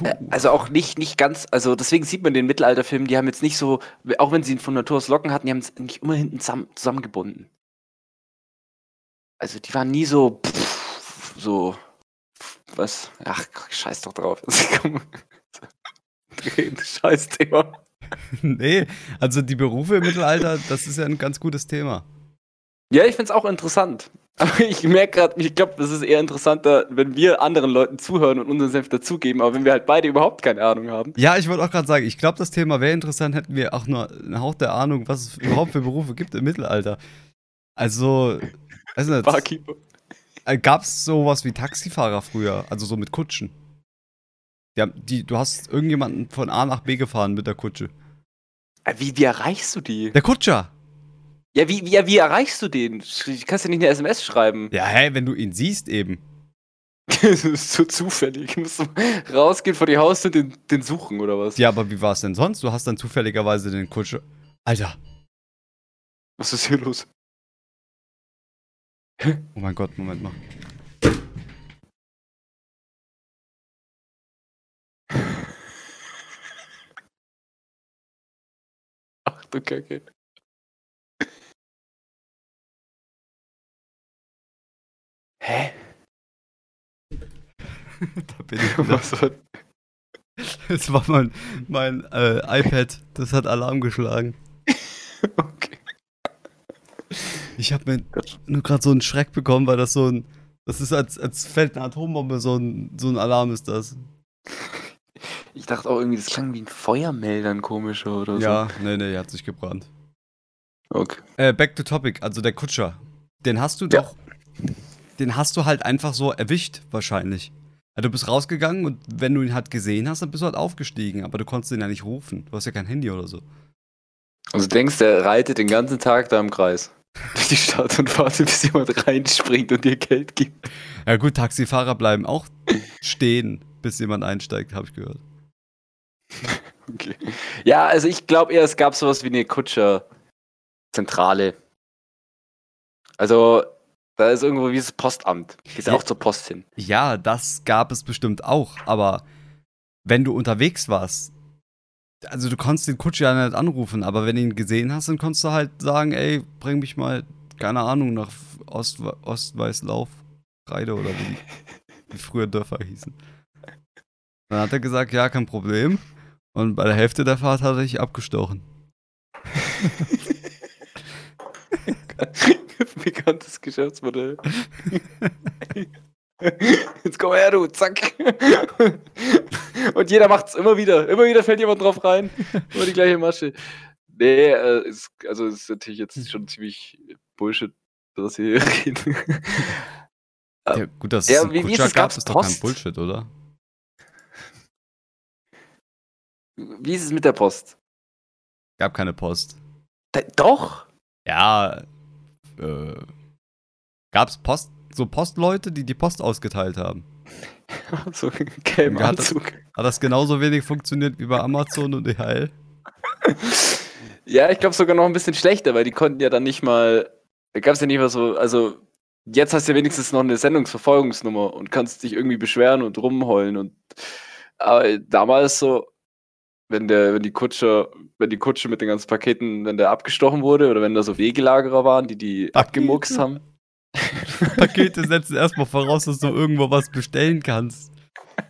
Äh, Also auch nicht, nicht ganz, also deswegen sieht man den Mittelalterfilmen, die haben jetzt nicht so, auch wenn sie von Natur aus Locken hatten, die haben es nicht immer hinten zusammen, zusammengebunden. Also die waren nie so, pff, so, was, ach, scheiß doch drauf. [laughs] scheiß Thema. [laughs] nee, also die Berufe im Mittelalter, das ist ja ein ganz gutes Thema. Ja, ich finde es auch interessant. Aber ich merke gerade, ich glaube, das ist eher interessanter, wenn wir anderen Leuten zuhören und unseren Senf dazugeben, aber wenn wir halt beide überhaupt keine Ahnung haben. Ja, ich wollte auch gerade sagen, ich glaube, das Thema wäre interessant, hätten wir auch nur einen Hauch der Ahnung, was es überhaupt für Berufe gibt im Mittelalter. Also, weiß nicht. Barkeeper. Äh, Gab es sowas wie Taxifahrer früher, also so mit Kutschen? Ja, die, du hast irgendjemanden von A nach B gefahren mit der Kutsche. Äh, wie, wie erreichst du die? Der Kutscher! Ja, wie, wie, wie erreichst du den? Du kannst ja nicht eine SMS schreiben. Ja, hä, wenn du ihn siehst eben. [laughs] das ist so zufällig. Du musst rausgehen vor die Haustür und den, den suchen, oder was? Ja, aber wie war es denn sonst? Du hast dann zufälligerweise den Kutscher. Alter. Was ist hier los? Oh mein Gott, Moment mal. [laughs] Ach du Kacke. Hä? [laughs] da bin ich [laughs] Was war Das war mein, mein äh, iPad, das hat Alarm geschlagen. [laughs] okay. Ich habe mir nur gerade so einen Schreck bekommen, weil das so ein. Das ist als, als fällt eine Atombombe, so ein, so ein Alarm ist das. Ich dachte auch irgendwie, das klang wie ein Feuermeldern komischer oder so. Ja, nee, nee, hat sich gebrannt. Okay. Äh, back to topic, also der Kutscher. Den hast du doch. Den hast du halt einfach so erwischt, wahrscheinlich. Ja, du bist rausgegangen und wenn du ihn halt gesehen hast, dann bist du halt aufgestiegen, aber du konntest ihn ja nicht rufen. Du hast ja kein Handy oder so. Also du denkst, der reitet den ganzen Tag da im Kreis [laughs] durch die Stadt und wartet, bis jemand reinspringt und dir Geld gibt. Ja gut, Taxifahrer bleiben auch stehen, bis jemand einsteigt, habe ich gehört. [laughs] Okay. Ja, also ich glaube eher, es gab sowas wie eine Kutscherzentrale. Also da ist irgendwo wie das Postamt. Geht ja auch zur Post hin. Ja, das gab es bestimmt auch, aber wenn du unterwegs warst, also du konntest den Kutscher ja nicht anrufen, aber wenn du ihn gesehen hast, dann konntest du halt sagen, ey, bring mich mal, keine Ahnung, nach Ost Ostweißlauf, Reide oder wie, [laughs] wie früher Dörfer hießen. Dann hat er gesagt, ja, kein Problem. Und bei der Hälfte der Fahrt hat er sich abgestochen. [laughs] [laughs] [laughs] Bekanntes Geschäftsmodell. [laughs] Jetzt komm her, du, zack. Und jeder macht es immer wieder. Immer wieder fällt jemand drauf rein. Immer die gleiche Masche. Nee, äh, ist, also ist natürlich jetzt schon ziemlich Bullshit, wir hier [laughs] reden. Ja, gut, dass ja, es wie, wie ist gab, ist doch kein Bullshit, oder? Wie ist es mit der Post? Gab keine Post. Da, doch? Ja, äh, gab's Post, so Postleute, die die Post ausgeteilt haben. [laughs] so gelben hat das, hat das genauso wenig funktioniert wie bei Amazon und DHL? [laughs] ja, ich glaube sogar noch ein bisschen schlechter, weil die konnten ja dann nicht mal, da gab es ja nicht mal so, also jetzt hast du ja wenigstens noch eine Sendungsverfolgungsnummer und kannst dich irgendwie beschweren und rumheulen und aber damals so, wenn der, wenn die Kutsche, wenn die Kutsche mit den ganzen Paketen, wenn der abgestochen wurde oder wenn da so Wegelagerer waren, die die Pakete. abgemuckst haben. [laughs] Pakete setzen erstmal voraus, dass du irgendwo was bestellen kannst.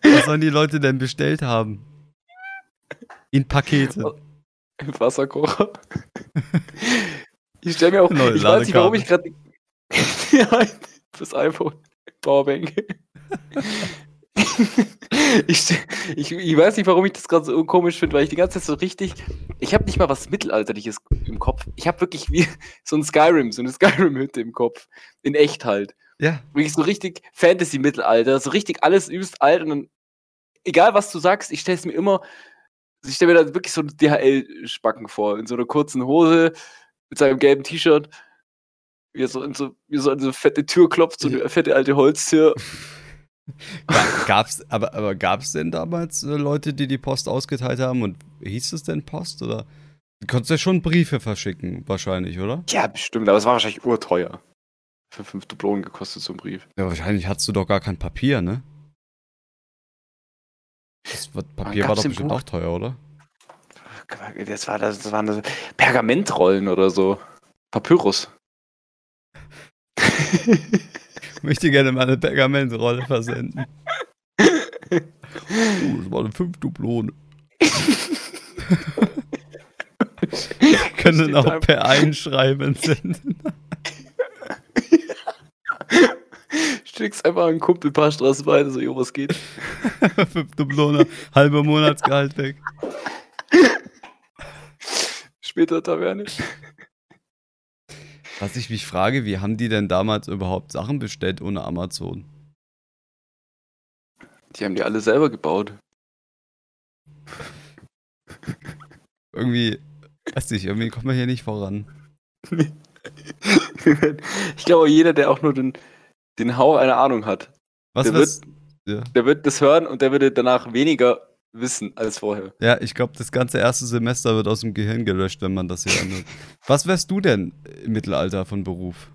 Was sollen die Leute denn bestellt haben? In Pakete. Im Wasserkocher. Ich stelle mir auch, Neue ich weiß nicht, warum ich gerade [laughs] ja, das iPhone Powerbank. [laughs] ich, ich, ich, weiß nicht, warum ich das gerade so komisch finde, weil ich die ganze Zeit so richtig. Ich habe nicht mal was Mittelalterliches im Kopf. Ich habe wirklich wie [laughs] so ein Skyrim, so eine [laughs] Skyrim-Hütte im Kopf. In echt halt. Ja. Wirklich so richtig Fantasy-Mittelalter, so richtig alles übst alt und dann, egal was du sagst, ich stelle es mir immer. Ich stelle mir da wirklich so DHL-Spacken vor, in so einer kurzen Hose, mit seinem gelben T-Shirt, wie er so so, wie so an so eine fette Tür klopft, so eine fette alte Holztür. Gab's, aber, aber gab es denn damals äh, Leute, die die Post ausgeteilt haben und hieß es denn Post oder? Du konntest ja schon Briefe verschicken, wahrscheinlich, oder? Ja, bestimmt, aber es war wahrscheinlich urteuer. Für fünf Dublonen gekostet so ein Brief. Ja, wahrscheinlich hattest du doch gar kein Papier, ne? Das Papier war doch bestimmt Buch? auch teuer, oder? Das, war, das, das waren Pergamentrollen oder so. Papyrus. [laughs] [laughs] möchte gerne meine Pergamentrolle versenden. [laughs] Oh, das war eine 5 Dublone. [laughs] können auch per Einschreiben senden. Schickst einfach einen Kumpel ein paar Straßen weiter, so, jo, was geht? Fünf Dublone, halber Monatsgehalt weg. Später Taverne. Was ich mich frage, wie haben die denn damals überhaupt Sachen bestellt ohne Amazon? Die haben die alle selber gebaut. [laughs] Irgendwie, weiß nicht, irgendwie kommt man hier nicht voran. [laughs] ich glaube, jeder, der auch nur den, den Hauch einer Ahnung hat, Was Der wird, ja. der wird das hören und der würde danach weniger wissen als vorher. ja, ich glaube, das ganze erste Semester wird aus dem Gehirn gelöscht, wenn man das hier anhört. Was wärst du denn im Mittelalter von Beruf?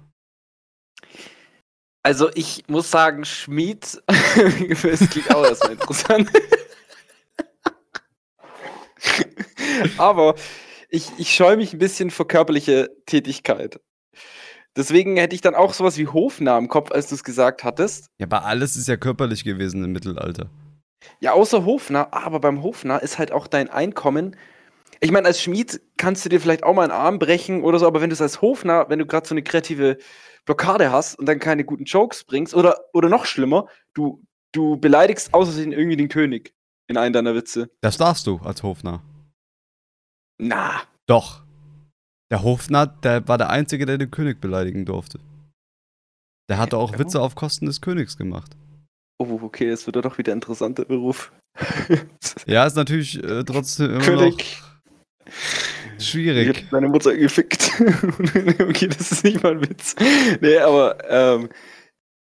Also ich muss sagen, Schmied, [laughs] das klingt auch erstmal interessant. [laughs] Aber ich, ich scheue mich ein bisschen vor körperliche Tätigkeit. Deswegen hätte ich dann auch sowas wie Hofnarr im Kopf, als du es gesagt hattest. Ja, aber alles ist ja körperlich gewesen im Mittelalter. Ja, außer Hofnarr, aber beim Hofnarr ist halt auch dein Einkommen. Ich meine, als Schmied kannst du dir vielleicht auch mal einen Arm brechen oder so, aber wenn du es als Hofnarr, wenn du gerade so eine kreative Blockade hast und dann keine guten Jokes bringst, oder, oder noch schlimmer, du, du beleidigst außerdem irgendwie den König in einen deiner Witze. Das darfst du als Hofnarr. Na, Doch. Der Hofnarr, der war der Einzige, der den König beleidigen durfte. Der hatte auch Ja. Witze auf Kosten des Königs gemacht. Oh, okay, es wird ja doch wieder ein interessanter Beruf. [laughs] Ja, ist natürlich äh, trotzdem immer König. noch Ich schwierig. hab meine Mutter gefickt. [laughs] okay, das ist nicht mal ein Witz. Nee, aber ähm,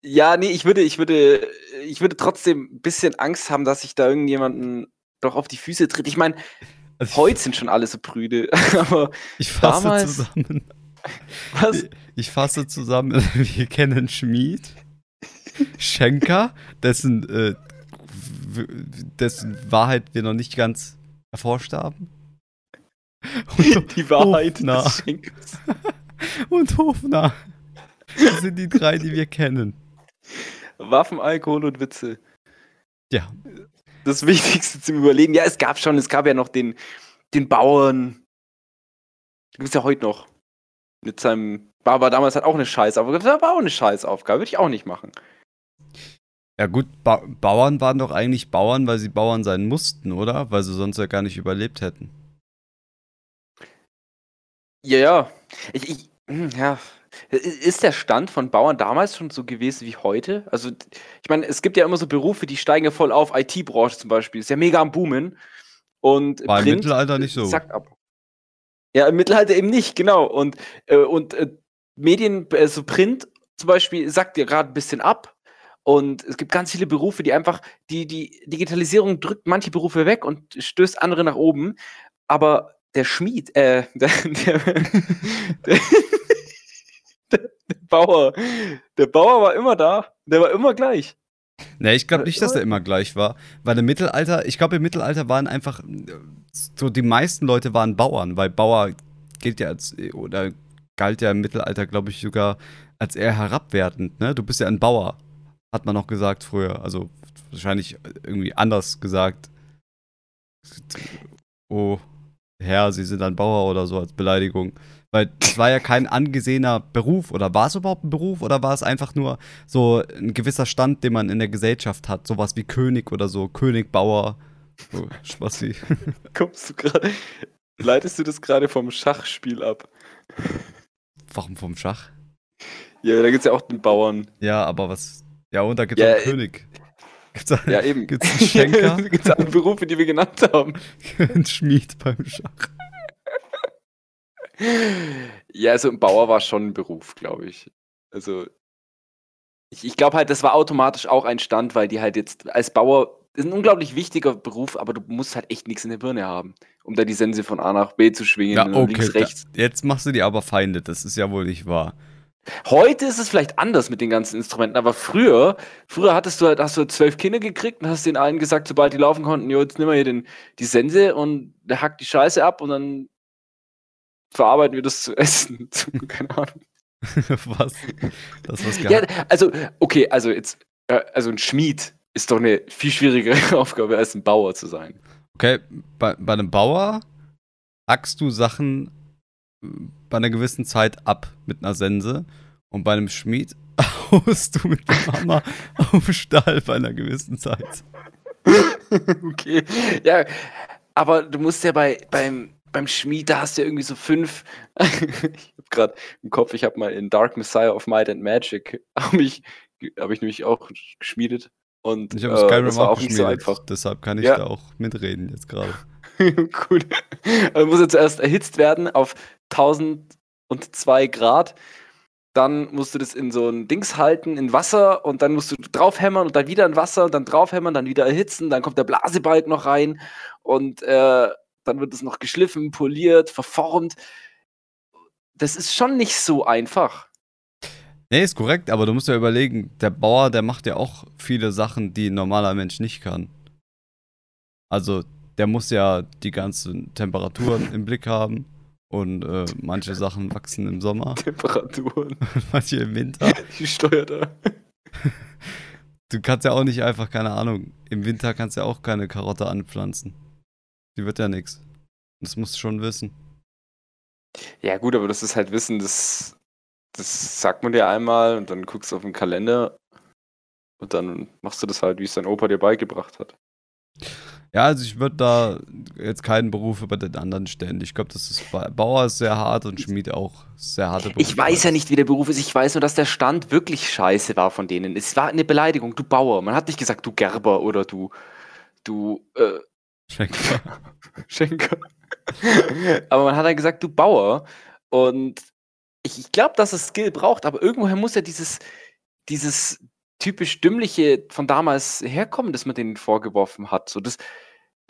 ja, nee, ich würde, ich würde, ich würde trotzdem ein bisschen Angst haben, dass ich da irgendjemanden doch auf die Füße tritt. Ich meine, Also ich, heute sind schon alle so prüde, [laughs] aber ich fasse damals- zusammen. was? Ich fasse zusammen, wir kennen Schmied, Schenker, dessen, äh, dessen Wahrheit wir noch nicht ganz erforscht haben. Und, [laughs] Die Wahrheit Hofnarr. des Schenkers. [laughs] und Hofnarr. Das sind die drei, die wir kennen. Waffen, Alkohol und Witze. Ja, Das Wichtigste zum Überleben. Ja, es gab schon, es gab ja noch den, den Bauern. Gibt es ja heute noch. Mit seinem. War aber damals halt auch eine Scheißaufgabe. Das war auch eine Scheißaufgabe. Würde ich auch nicht machen. Ja gut, ba Bauern waren doch eigentlich Bauern, weil sie Bauern sein mussten, oder? Weil sie sonst ja gar nicht überlebt hätten. Ja, ja. Ich, ich, hm, ja. Ist der Stand von Bauern damals schon so gewesen wie heute? Also, ich meine, es gibt ja immer so Berufe, die steigen ja voll auf. IT-Branche zum Beispiel. Ist ja mega am Boomen. Und War im Print Mittelalter nicht so. Sackt ab. Ja, im Mittelalter eben nicht, genau. Und, äh, und äh, Medien, also Print zum Beispiel, sackt ja gerade ein bisschen ab. Und es gibt ganz viele Berufe, die einfach, die, die Digitalisierung drückt manche Berufe weg und stößt andere nach oben. Aber der Schmied, äh, [laughs] der, der, der, der Bauer, der Bauer war immer da, der war immer gleich. Ne, ich glaube nicht, dass der immer gleich war. Weil im Mittelalter, ich glaube, im Mittelalter waren einfach, so die meisten Leute waren Bauern, weil Bauer gilt ja als, oder galt ja im Mittelalter, glaube ich, sogar als eher herabwertend, ne? Du bist ja ein Bauer, hat man noch gesagt früher. Also wahrscheinlich irgendwie anders gesagt. Oh, Herr, Sie sind ein Bauer oder so als Beleidigung. Weil es war ja kein angesehener Beruf. Oder war es überhaupt ein Beruf? Oder war es einfach nur so ein gewisser Stand, den man in der Gesellschaft hat? Sowas wie König oder so. König, Bauer. So, Spassi. [laughs] Kommst du gerade, leitest du das gerade vom Schachspiel ab? Warum vom Schach? Ja, da gibt es ja auch den Bauern. Ja, aber was. Ja, und da gibt es Ja, auch äh, einen König. Gibt's da Ja, eben. Gibt's einen Schenker? [laughs] Gibt es alle Berufe, die wir genannt haben. [laughs] einen Schmied beim Schach? Ja, also ein Bauer war schon ein Beruf, glaube ich. Also, ich, ich glaube halt, das war automatisch auch ein Stand, weil die halt jetzt als Bauer, ist ein unglaublich wichtiger Beruf, aber du musst halt echt nichts in der Birne haben, um da die Sense von A nach B zu schwingen, Ja, und okay. links, rechts. Da, jetzt machst du die aber Feinde. Das ist ja wohl nicht wahr. Heute ist es vielleicht anders mit den ganzen Instrumenten, aber früher, früher hattest du halt, hast du zwölf Kinder gekriegt und hast den allen gesagt, sobald die laufen konnten, jo, jetzt nimm mal hier den, die Sense und der hackt die Scheiße ab und dann verarbeiten wir das zu essen. [laughs] Keine Ahnung. was? Das was Ja, also, okay, also jetzt, äh, also ein Schmied ist doch eine viel schwierigere [laughs] Aufgabe, als ein Bauer zu sein. Okay, bei, bei einem Bauer hackst du Sachen bei einer gewissen Zeit ab mit einer Sense und bei einem Schmied [laughs] haust du mit dem Hammer auf Stahl bei einer gewissen Zeit. [laughs] okay, ja, aber du musst ja bei, beim, beim Schmied, da hast du ja irgendwie so fünf. [laughs] ich hab gerade im Kopf, ich habe mal in Dark Messiah of Might and Magic, habe ich, hab ich nämlich auch geschmiedet. Und ich habe Skyrim äh, das war auch so geschmiedet, einfach. deshalb kann ich Ja. da auch mitreden jetzt gerade. [laughs] cool. Also muss jetzt erst erhitzt werden auf 1002 Grad. Dann musst du das in so ein Dings halten, in Wasser und dann musst du draufhämmern und dann wieder in Wasser und dann draufhämmern, dann wieder erhitzen, dann kommt der Blasebalg noch rein und äh, dann wird es noch geschliffen, poliert, verformt. Das ist schon nicht so einfach. Nee, ist korrekt, aber du musst ja überlegen, der Bauer, der macht ja auch viele Sachen, die ein normaler Mensch nicht kann. Also, der muss ja die ganzen Temperaturen im Blick haben und äh, manche Sachen wachsen im Sommer, [laughs] Temperaturen, [laughs] manche im Winter. die steuert er. [laughs] Du kannst ja auch nicht einfach, keine Ahnung, im Winter kannst du ja auch keine Karotte anpflanzen. Die wird ja nix. Das musst du schon wissen. Ja, gut, aber das ist halt Wissen, das, das sagt man dir einmal und dann guckst du auf den Kalender und dann machst du das halt, wie es dein Opa dir beigebracht hat. Ja, also ich würde da jetzt keinen Beruf über den anderen stellen. Ich glaube, das ist Ba- Bauer ist sehr hart und Schmied auch sehr harte Beruf. Ich weiß ja nicht, wie der Beruf ist. Ich weiß nur, dass der Stand wirklich scheiße war von denen. Es war eine Beleidigung. Du Bauer. Man hat nicht gesagt, du Gerber oder du, du äh, Schenker. [laughs] Schenker. aber man hat dann gesagt, du Bauer. Und ich, ich glaube, dass es Skill braucht, aber irgendwoher muss ja dieses, dieses typisch Dümmliche von damals herkommen, das man denen vorgeworfen hat. So, das,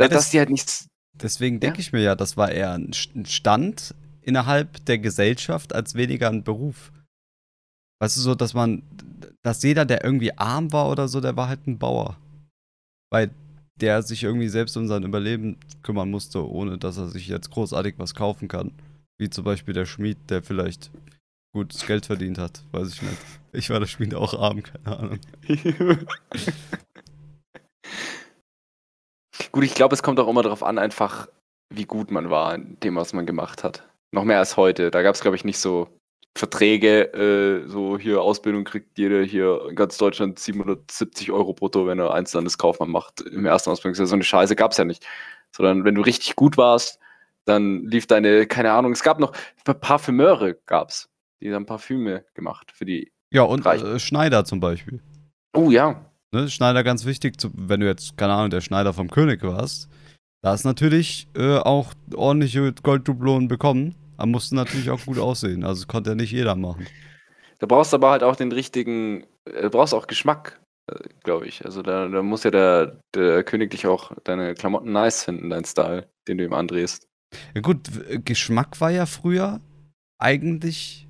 Ja, dass das- die halt nichts. Deswegen denke ich mir ja, das war eher ein Stand innerhalb der Gesellschaft als weniger ein Beruf. Weißt du, so, dass man, dass jeder, der irgendwie arm war oder so, der war halt ein Bauer. Weil der sich irgendwie selbst um sein Überleben kümmern musste, ohne dass er sich jetzt großartig was kaufen kann. Wie zum Beispiel der Schmied, der vielleicht gutes Geld verdient hat. Weiß ich nicht. Ich war der Schmied auch arm, keine Ahnung. [laughs] Gut, ich glaube, es kommt auch immer darauf an, einfach, wie gut man war in dem, was man gemacht hat. Noch mehr als heute. Da gab es, glaube ich, nicht so Verträge, äh, so hier Ausbildung kriegt jeder hier in ganz Deutschland 770 Euro brutto, wenn er Einzelhandelskaufmann macht im ersten Ausbildungsjahr. So eine Scheiße gab es ja nicht. Sondern wenn du richtig gut warst, dann lief deine, keine Ahnung, es gab noch Parfümeure gab's. Die haben Parfüme gemacht für die. Ja, und äh, Schneider zum Beispiel. Oh ja. Ne, Schneider ganz wichtig, zu, wenn du jetzt, keine Ahnung, der Schneider vom König warst, da hast natürlich äh, auch ordentliche Golddublonen bekommen, aber mussten natürlich auch gut aussehen. Also das konnte ja nicht jeder machen. Da brauchst du aber halt auch den richtigen, äh, du brauchst auch Geschmack, äh, glaube ich. Also da, da muss ja der, der König dich auch deine Klamotten nice finden, dein Style, den du ihm andrehst. Ja gut, w- Geschmack war ja früher eigentlich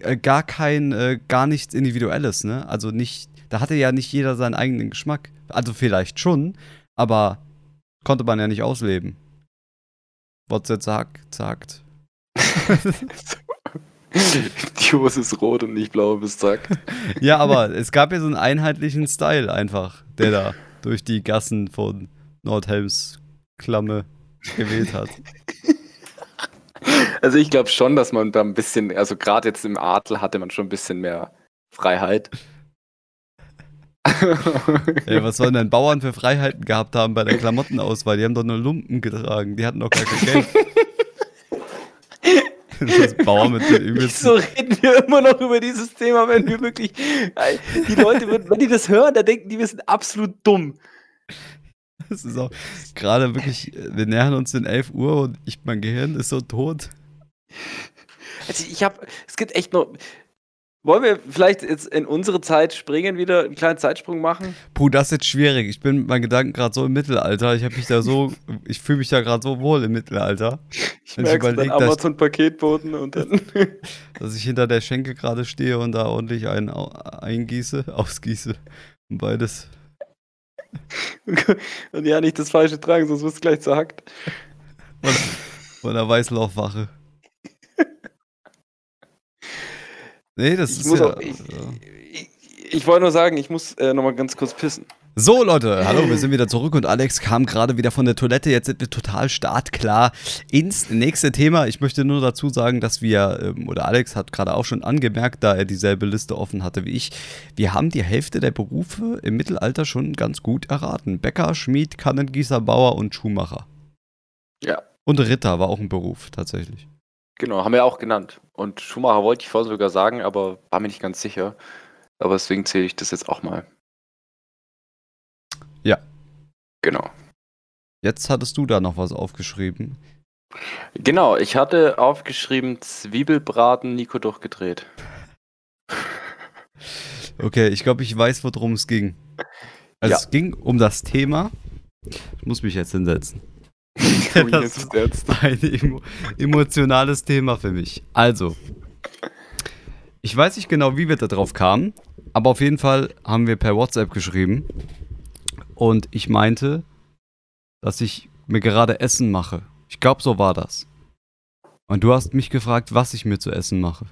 äh, gar kein, äh, gar nichts Individuelles, ne? Also nicht, da hatte ja nicht jeder seinen eigenen Geschmack. Also vielleicht schon, aber konnte man ja nicht ausleben. Jetzt sagt, [laughs] sagt. Die Hose ist rot und nicht blau bis zack. [laughs] Ja, aber es gab ja so einen einheitlichen Style einfach, der da durch die Gassen von Nordhelms Klamme gewählt hat. Also ich glaube schon, dass man da ein bisschen, also gerade jetzt im Adel hatte man schon ein bisschen mehr Freiheit. Ey, was sollen denn Bauern für Freiheiten gehabt haben bei der Klamottenauswahl? Die haben doch nur Lumpen getragen, die hatten doch gar kein Geld. [laughs] Das Bauer mit den übelsten. Wieso reden wir immer noch über dieses Thema, wenn wir wirklich. Die Leute, wenn die das hören, dann denken die, wir sind absolut dumm. Das ist auch gerade wirklich, wir nähern uns den 11 Uhr und ich, mein Gehirn ist so tot. Also ich habe, es gibt echt noch. Wollen wir vielleicht jetzt in unsere Zeit springen, wieder einen kleinen Zeitsprung machen? Puh, das ist jetzt schwierig. Ich bin mit meinen Gedanken gerade so im Mittelalter. Ich habe mich da so, [laughs] ich fühle mich da gerade so wohl im Mittelalter, Ich merke dann überleg, dass- Amazon-Paketboten und dann. [laughs] dass ich hinter der Schenke gerade stehe und da ordentlich einen eingieße, [laughs] ausgieße. Und beides. und ja, nicht das Falsche tragen, sonst wirst du gleich zerhackt. Von der Weißlaufwache. Nee, das Ich ist muss ja. auch, ich, ich, ich wollte nur sagen, ich muss äh, nochmal ganz kurz pissen. So, Leute, hallo, wir sind wieder zurück und Alex kam gerade wieder von der Toilette. Jetzt sind wir total startklar ins nächste Thema. Ich möchte nur dazu sagen, dass wir, ähm, oder Alex hat gerade auch schon angemerkt, da er dieselbe Liste offen hatte wie ich, wir haben die Hälfte der Berufe im Mittelalter schon ganz gut erraten. Bäcker, Schmied, Kannengießer, Bauer und Schuhmacher. Ja. Und Ritter war auch ein Beruf, tatsächlich. Genau, haben wir auch genannt. Und Schumacher wollte ich vorhin sogar sagen, aber war mir nicht ganz sicher. Aber deswegen zähle ich das jetzt auch mal. Ja. Genau. Jetzt hattest du da noch was aufgeschrieben. Genau, ich hatte aufgeschrieben, Zwiebelbraten Nico durchgedreht. Okay, ich glaube, ich weiß, worum es ging. Also Ja. es ging um das Thema. Ich muss mich jetzt hinsetzen. [laughs] Das ist jetzt? Ein emo emotionales Thema für mich. Also, ich weiß nicht genau, wie wir da drauf kamen, aber auf jeden Fall haben wir per WhatsApp geschrieben und ich meinte, dass ich mir gerade Essen mache. Ich glaube, so war das. Und du hast mich gefragt, was ich mir zu essen mache.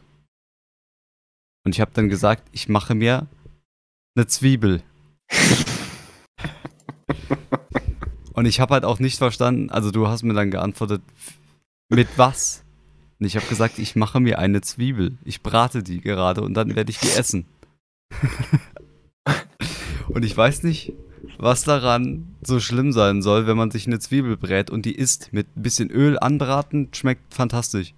Und ich habe dann gesagt, ich mache mir eine Zwiebel. [laughs] Und ich habe halt auch nicht verstanden, also du hast mir dann geantwortet, mit was? Und ich habe gesagt, ich mache mir eine Zwiebel. Ich brate die gerade und dann werde ich die essen. [laughs] und ich weiß nicht, was daran so schlimm sein soll, wenn man sich eine Zwiebel brät und die isst. Mit ein bisschen Öl anbraten, schmeckt fantastisch.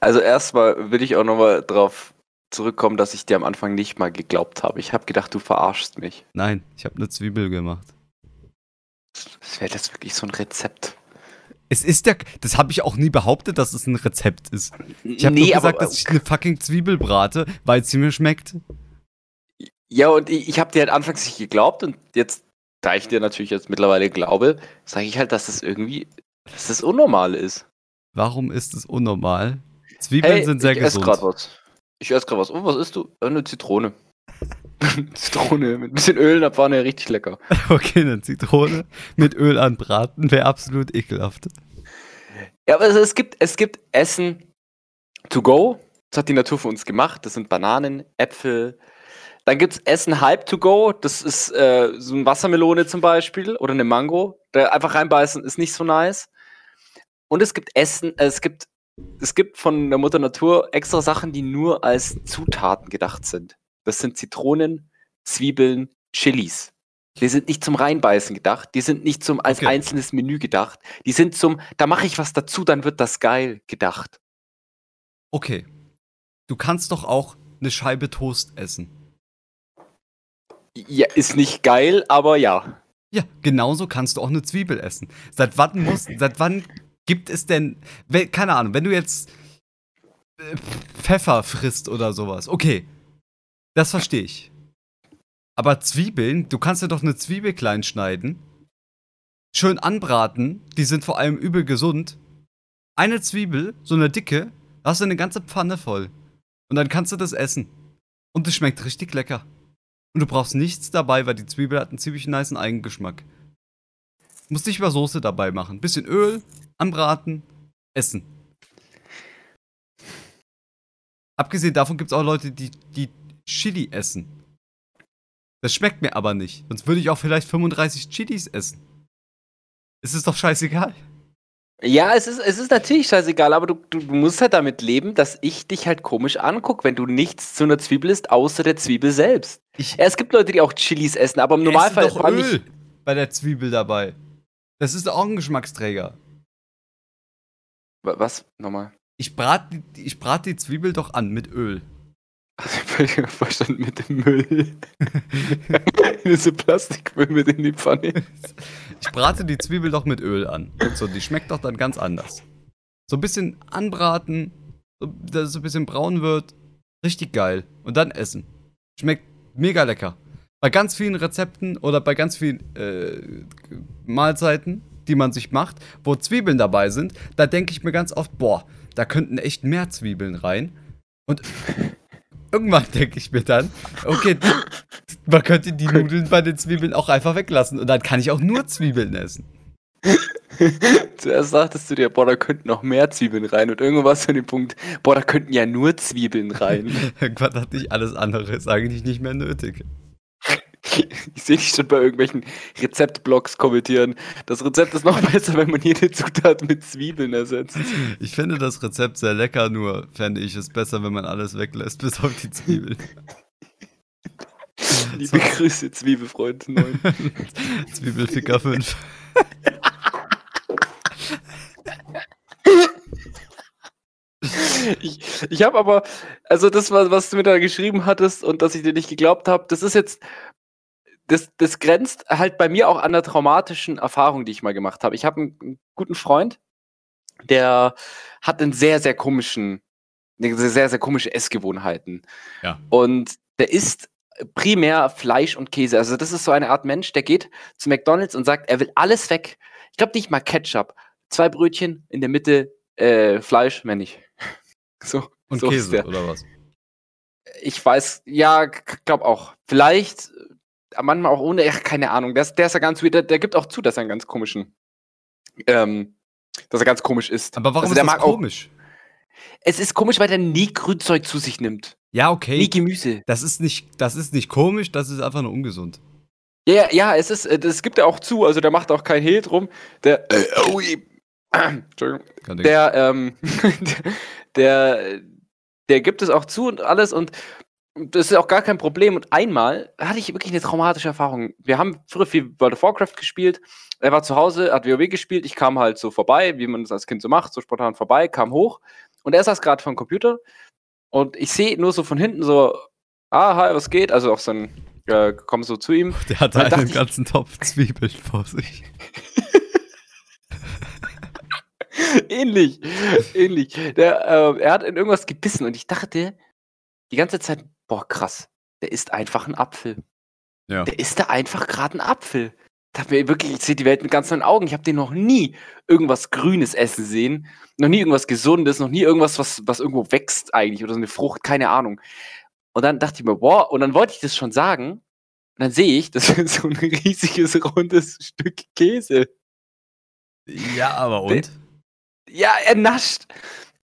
Also erstmal will ich auch nochmal drauf zurückkommen, dass ich dir am Anfang nicht mal geglaubt habe. Ich habe gedacht, du verarschst mich. Nein, ich habe eine Zwiebel gemacht. Wäre das wirklich so ein Rezept? Es ist der, das habe ich auch nie behauptet, dass es ein Rezept ist. Ich habe nur gesagt, dass ich eine fucking Zwiebel brate, weil sie mir schmeckt. Ja, und ich, ich habe dir halt anfangs nicht geglaubt und jetzt, da ich dir natürlich jetzt mittlerweile glaube, sage ich halt, dass das irgendwie, dass das unnormal ist. Warum ist es unnormal? Zwiebeln sind sehr ich esse gesund. gerade was. Ich esse gerade was. Oh, was isst du? Äh, Eine Zitrone. [laughs] Zitrone mit ein bisschen Öl in der Pfanne, richtig lecker. [laughs] Okay, eine Zitrone mit Öl anbraten wäre absolut ekelhaft. Ja, aber es, es, gibt, es gibt Essen to go. Das hat die Natur für uns gemacht. Das sind Bananen, Äpfel. Dann gibt es Essen halb to go. Das ist äh, so eine Wassermelone zum Beispiel oder eine Mango. Da einfach reinbeißen ist nicht so nice. Und es gibt Essen, äh, es gibt, es gibt von der Mutter Natur extra Sachen, die nur als Zutaten gedacht sind. Das sind Zitronen, Zwiebeln, Chilis. Die sind nicht zum Reinbeißen gedacht, die sind nicht zum als Okay. einzelnes Menü gedacht. Die sind zum, da mache ich was dazu, dann wird das geil gedacht. Okay. Du kannst doch auch eine Scheibe Toast essen. Ja, ist nicht geil, aber ja. Ja, genauso kannst du auch eine Zwiebel essen. Seit wann muss, seit wann gibt es denn, keine Ahnung, wenn du jetzt äh, Pfeffer frisst oder sowas, okay, das verstehe ich. Aber Zwiebeln, du kannst ja doch eine Zwiebel klein schneiden, schön anbraten, die sind vor allem übel gesund. Eine Zwiebel, so eine dicke, da hast du eine ganze Pfanne voll. Und dann kannst du das essen. Und es schmeckt richtig lecker. Und du brauchst nichts dabei, weil die Zwiebel hat einen ziemlich niceen Eigengeschmack. Musst nicht mal Soße dabei machen. Bisschen Öl, anbraten, essen. Abgesehen davon gibt es auch Leute, die, die Chili essen. Das schmeckt mir aber nicht. Sonst würde ich auch vielleicht 35 Chilis essen. Es ist doch scheißegal. Ja, es ist, es ist natürlich scheißegal, aber du, du, musst halt damit leben, dass ich dich halt komisch angucke, wenn du nichts zu einer Zwiebel isst, außer der Zwiebel selbst. Ich Ja, es gibt Leute, die auch Chilis essen, aber im Normalfall fand Öl bei der Zwiebel dabei. Das ist auch ein Geschmacksträger. Wa- Was? Nochmal. Ich brate ich brat die Zwiebel doch an mit Öl. Ich hab verstanden mit dem Müll. [laughs] Diese Plastikmüll mit in die Pfanne. Ich brate die Zwiebel doch mit Öl an. So, die schmeckt doch dann ganz anders. So ein bisschen anbraten, dass es so ein bisschen braun wird. Richtig geil. Und dann essen. Schmeckt mega lecker. Bei ganz vielen Rezepten oder bei ganz vielen äh, Mahlzeiten, die man sich macht, wo Zwiebeln dabei sind, da denke ich mir ganz oft, boah, da könnten echt mehr Zwiebeln rein. Und irgendwann denke ich mir dann, okay, man könnte die Nudeln bei den Zwiebeln auch einfach weglassen und dann kann ich auch nur Zwiebeln essen. [laughs] Zuerst sagtest du dir, boah, da könnten noch mehr Zwiebeln rein. Und irgendwann warst du an dem Punkt, boah, da könnten ja nur Zwiebeln rein. [laughs] Irgendwann dachte ich, alles andere ist eigentlich nicht mehr nötig. [laughs] Ich sehe dich schon bei irgendwelchen Rezeptblogs kommentieren. Das Rezept ist noch [laughs] besser, wenn man jede Zutat mit Zwiebeln ersetzt. Ich finde das Rezept sehr lecker, nur fände ich es besser, wenn man alles weglässt, bis auf die Zwiebeln. [laughs] Liebe Grüße, Zwiebelfreund 9. Zwiebelficker 5. Ich, ich habe aber, also das, was, was du mir da geschrieben hattest und dass ich dir nicht geglaubt habe, das ist jetzt, das, das grenzt halt bei mir auch an der traumatischen Erfahrung, die ich mal gemacht habe. Ich habe einen, einen guten Freund, der hat einen sehr, sehr komischen, sehr, sehr komische Essgewohnheiten. Ja. Und der isst primär Fleisch und Käse. Also das ist so eine Art Mensch, der geht zu McDonald's und sagt, er will alles weg. Ich glaube nicht mal Ketchup. Zwei Brötchen, in der Mitte äh, Fleisch, mehr nicht. [laughs] So, Und so Käse, der. oder was? Ich weiß, ja, glaube auch. Vielleicht, manchmal auch ohne, ja, keine Ahnung. Der der ist ja ganz weird. Der, der gibt auch zu, dass er einen ganz komischen, ähm, dass er ganz komisch ist. Aber warum Also ist der das mag auch- komisch? Es ist komisch, weil der nie Grünzeug zu sich nimmt. Ja, okay. Nie Gemüse. Das ist nicht, das ist nicht komisch, das ist einfach nur ungesund. Ja, ja, ja, es ist, äh, das gibt er auch zu, also der macht auch kein Hehl drum. Der, äh, oh, Entschuldigung, der, ähm, [laughs] der, der gibt es auch zu und alles und das ist auch gar kein Problem. Und einmal hatte ich wirklich eine traumatische Erfahrung. Wir haben früher viel World of Warcraft gespielt. Er war zu Hause, hat WoW gespielt. Ich kam halt so vorbei, wie man das als Kind so macht, so spontan vorbei, kam hoch. Und er saß gerade vom Computer. Und ich sehe nur so von hinten so, ah, hi, was geht? Also auch so ein, äh, komm so zu ihm. Der hatte Dann dachte einen ganzen Topf Zwiebeln vor sich. [laughs] ähnlich, ähnlich. Der, äh, er hat in irgendwas gebissen und ich dachte die ganze Zeit, boah, krass, der isst einfach einen Apfel. Ja. Der isst da einfach gerade einen Apfel. Da hab mir wirklich, ich sehe die Welt mit ganz neuen Augen. Ich habe den noch nie irgendwas Grünes essen sehen, noch nie irgendwas Gesundes, noch nie irgendwas, was, was irgendwo wächst eigentlich oder so eine Frucht, keine Ahnung. Und dann dachte ich mir, boah, und dann wollte ich das schon sagen. Und dann sehe ich, [laughs] das ist so ein riesiges, rundes Stück Käse. Ja, aber Der- Ja, er nascht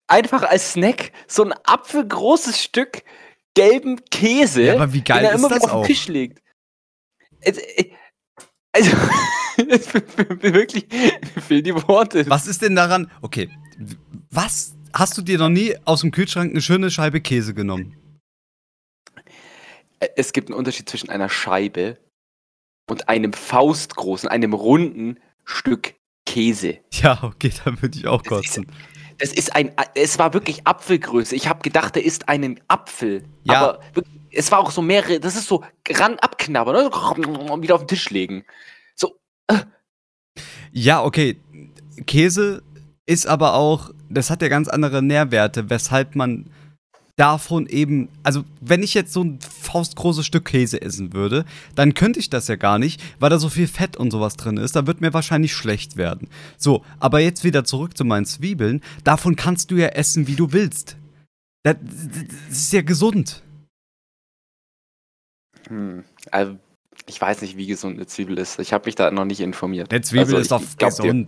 einfach als Snack so ein apfelgroßes Stück gelben Käse, Ja, aber wie geil den er immer auf den Tisch legt. Äh, Also, [laughs] mir wirklich mir fehlen die Worte. Was ist denn daran? Okay, was hast du dir noch nie aus dem Kühlschrank eine schöne Scheibe Käse genommen? Es gibt einen Unterschied zwischen einer Scheibe und einem faustgroßen, einem runden Stück Käse. Ja, okay, dann würde ich auch kotzen. Das ist ein, es war wirklich Apfelgröße. Ich habe gedacht, er isst einen Apfel. Ja. Aber wirklich, es war auch so mehrere, das ist so ran abknabbern ne? und wieder auf den Tisch legen. So, Ja, okay. Käse ist aber auch, das hat ja ganz andere Nährwerte, weshalb man davon eben, also wenn ich jetzt so ein faustgroßes Stück Käse essen würde, dann könnte ich das ja gar nicht, weil da so viel Fett und sowas drin ist, da wird mir wahrscheinlich schlecht werden. So, aber jetzt wieder zurück zu meinen Zwiebeln, davon kannst du ja essen, wie du willst. Das, das ist ja gesund. hm, also ich weiß nicht, wie gesund eine Zwiebel ist. Ich habe mich da noch nicht informiert. Der Zwiebel Also, ist doch glaub dir.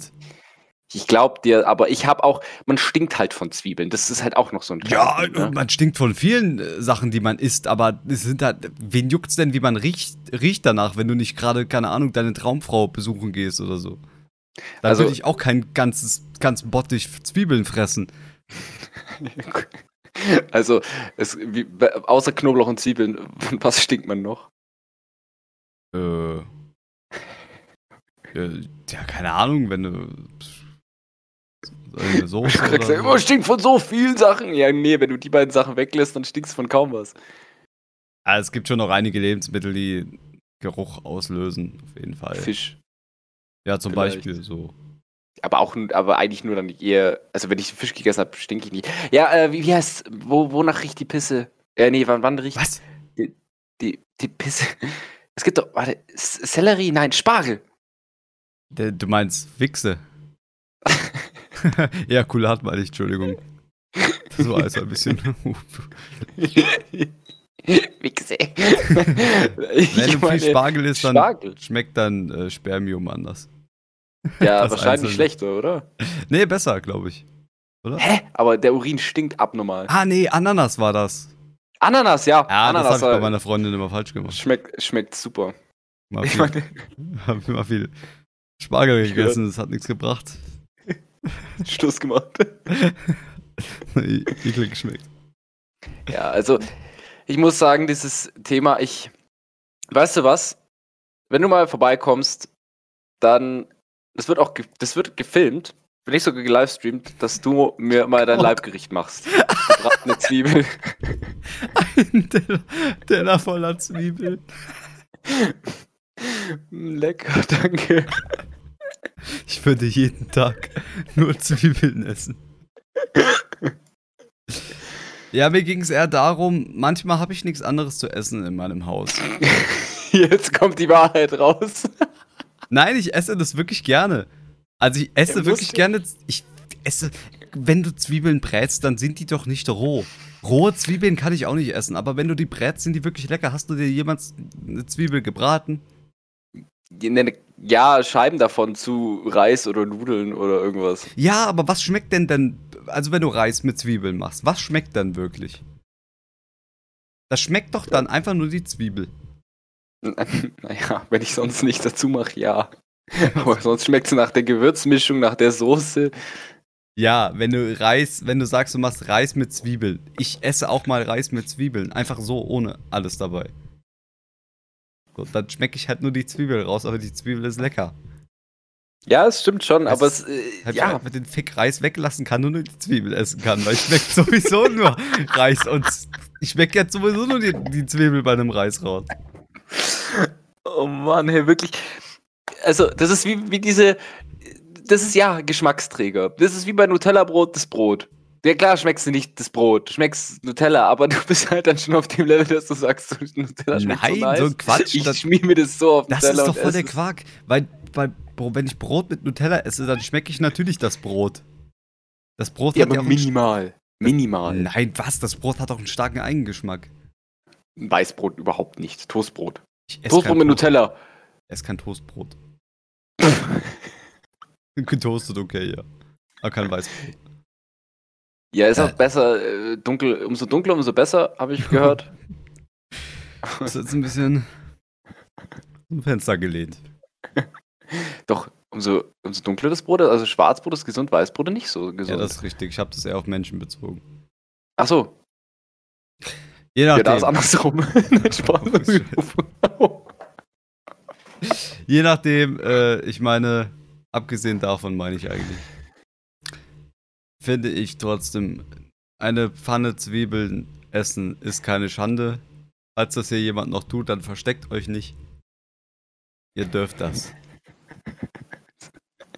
Ich glaube dir, aber ich habe auch, man stinkt halt von Zwiebeln. Das ist halt auch noch so ein Ja, Punkt, ne? man stinkt von vielen äh, Sachen, die man isst, aber es sind halt, wen juckt's denn, wie man riecht, riecht danach, wenn du nicht gerade, keine Ahnung, deine Traumfrau besuchen gehst oder so. Da Also- würde ich auch kein ganzes, ganz Bottich Zwiebeln fressen. [laughs] Also, es, wie, außer Knoblauch und Zwiebeln, von [laughs] was stinkt man noch? Äh, [laughs] ja, keine Ahnung, wenn du eine [laughs] Soße Du kriegst ja immer stinkt von so vielen Sachen. Ja, nee, wenn du die beiden Sachen weglässt, dann stinkst du von kaum was. Ah, es gibt schon noch einige Lebensmittel, die Geruch auslösen, auf jeden Fall. Fisch. Ja, zum vielleicht. Beispiel so. Aber auch, aber eigentlich nur dann eher, also wenn ich Fisch gegessen habe, stinke ich nicht. Ja, äh, wie, wie heißt, wo, wonach riecht die Pisse? Äh, nee, wann, wann riecht Was? die, die Pisse? [laughs] Es gibt doch, warte, Sellerie, nein, Spargel. Du meinst Wichse? [laughs] ja, Kulat meine ich, Entschuldigung. Das war also ein bisschen. [laughs] Wichse. [laughs] Wenn du viel Spargel isst, dann Spargel. schmeckt dann äh, Spermium anders. Ja, Das wahrscheinlich Einzelne. schlechter, oder? Nee, besser, glaube ich. Hä? Aber der Urin stinkt abnormal. Ah, nee, Ananas war das. Ananas, ja. Ja, Ananas das habe ich bei meiner Freundin immer falsch gemacht. schmeckt, schmeckt super. Mal Ich viel, meine, hab immer viel Spargel Ich gegessen, das hat nichts gebracht. [laughs] Schluss gemacht. [laughs] Eklig geschmeckt. Ja, also ich muss sagen, dieses Thema, ich, weißt du was? Wenn du mal vorbeikommst, dann, das wird auch, ge- das wird gefilmt, wenn nicht sogar gelivestreamt, dass du mir mal dein Oh. Leibgericht machst. Gebratene [laughs] Zwiebel. Ein Teller, Teller voller Zwiebeln. Lecker, danke. Ich würde jeden Tag nur Zwiebeln essen. Ja, mir ging es eher darum, manchmal habe ich nichts anderes zu essen in meinem Haus. Jetzt kommt die Wahrheit raus. Nein, ich esse das wirklich gerne. Also ich esse Ja, wirklich gerne. Ich esse, wenn du Zwiebeln brätst, dann sind die doch nicht roh. Rohe Zwiebeln kann ich auch nicht essen, aber wenn du die brätst, sind die wirklich lecker. Hast du dir jemals eine Zwiebel gebraten? Ja, Scheiben davon zu Reis oder Nudeln oder irgendwas. Ja, aber was schmeckt denn denn, also wenn du Reis mit Zwiebeln machst, was schmeckt dann wirklich? Das schmeckt doch dann einfach nur die Zwiebel. [laughs] Naja, wenn ich sonst nichts dazu mache, ja. Aber sonst schmeckt es nach der Gewürzmischung, nach der Soße. Ja, wenn du Reis, wenn du sagst, du machst Reis mit Zwiebeln. Ich esse auch mal Reis mit Zwiebeln. Einfach so, ohne alles dabei. So, dann schmecke ich halt nur die Zwiebel raus, aber die Zwiebel ist lecker. Ja, es stimmt schon, Das aber es, äh, ich ja, einfach den Fick Reis weglassen kann und nur die Zwiebel essen kann, weil ich schmeckt [laughs] sowieso nur Reis und ich schmecke jetzt sowieso nur die, die Zwiebel bei einem Reis raus. oh Mann, hey, wirklich. Also, das ist wie, wie diese, das ist ja Geschmacksträger. Das ist wie bei Nutella-Brot das Brot. Ja, klar schmeckst du nicht das Brot, du schmeckst Nutella, aber du bist halt dann schon auf dem Level, dass du sagst, Nutella schmeckt Nein, so nice. so ein Quatsch, Ich schmier mir das so auf Das ist doch voll der es. Quark, weil, weil Bro, wenn ich Brot mit Nutella esse, dann schmecke ich natürlich das Brot. Das Brot Ja, hat ja minimal. Minimal. Nein, was? Das Brot hat auch einen starken Eigengeschmack. Weißbrot überhaupt nicht. Toastbrot. Ich esse Toastbrot mit Toast- Nutella. Esse kein Toastbrot. [laughs] Getoastet, okay, ja. Aber kein Weißbrot. Ja, ist auch Äh. besser, äh, dunkel, umso dunkler, umso besser, habe ich gehört. [laughs] Ist jetzt ein bisschen zum Fenster gelehnt. Doch, umso, umso dunkler das Brot ist, also Schwarzbrot ist gesund, Weißbrot nicht so Ja, gesund. das ist richtig. Ich habe das eher auf Menschen bezogen. Ach so, Je ja, da nachdem, ist andersrum. [laughs] Spaß. je nachdem äh, ich meine, abgesehen davon meine ich eigentlich, finde ich trotzdem, eine Pfanne Zwiebeln essen ist keine Schande. Falls das hier jemand noch tut, dann versteckt euch nicht. Ihr dürft das.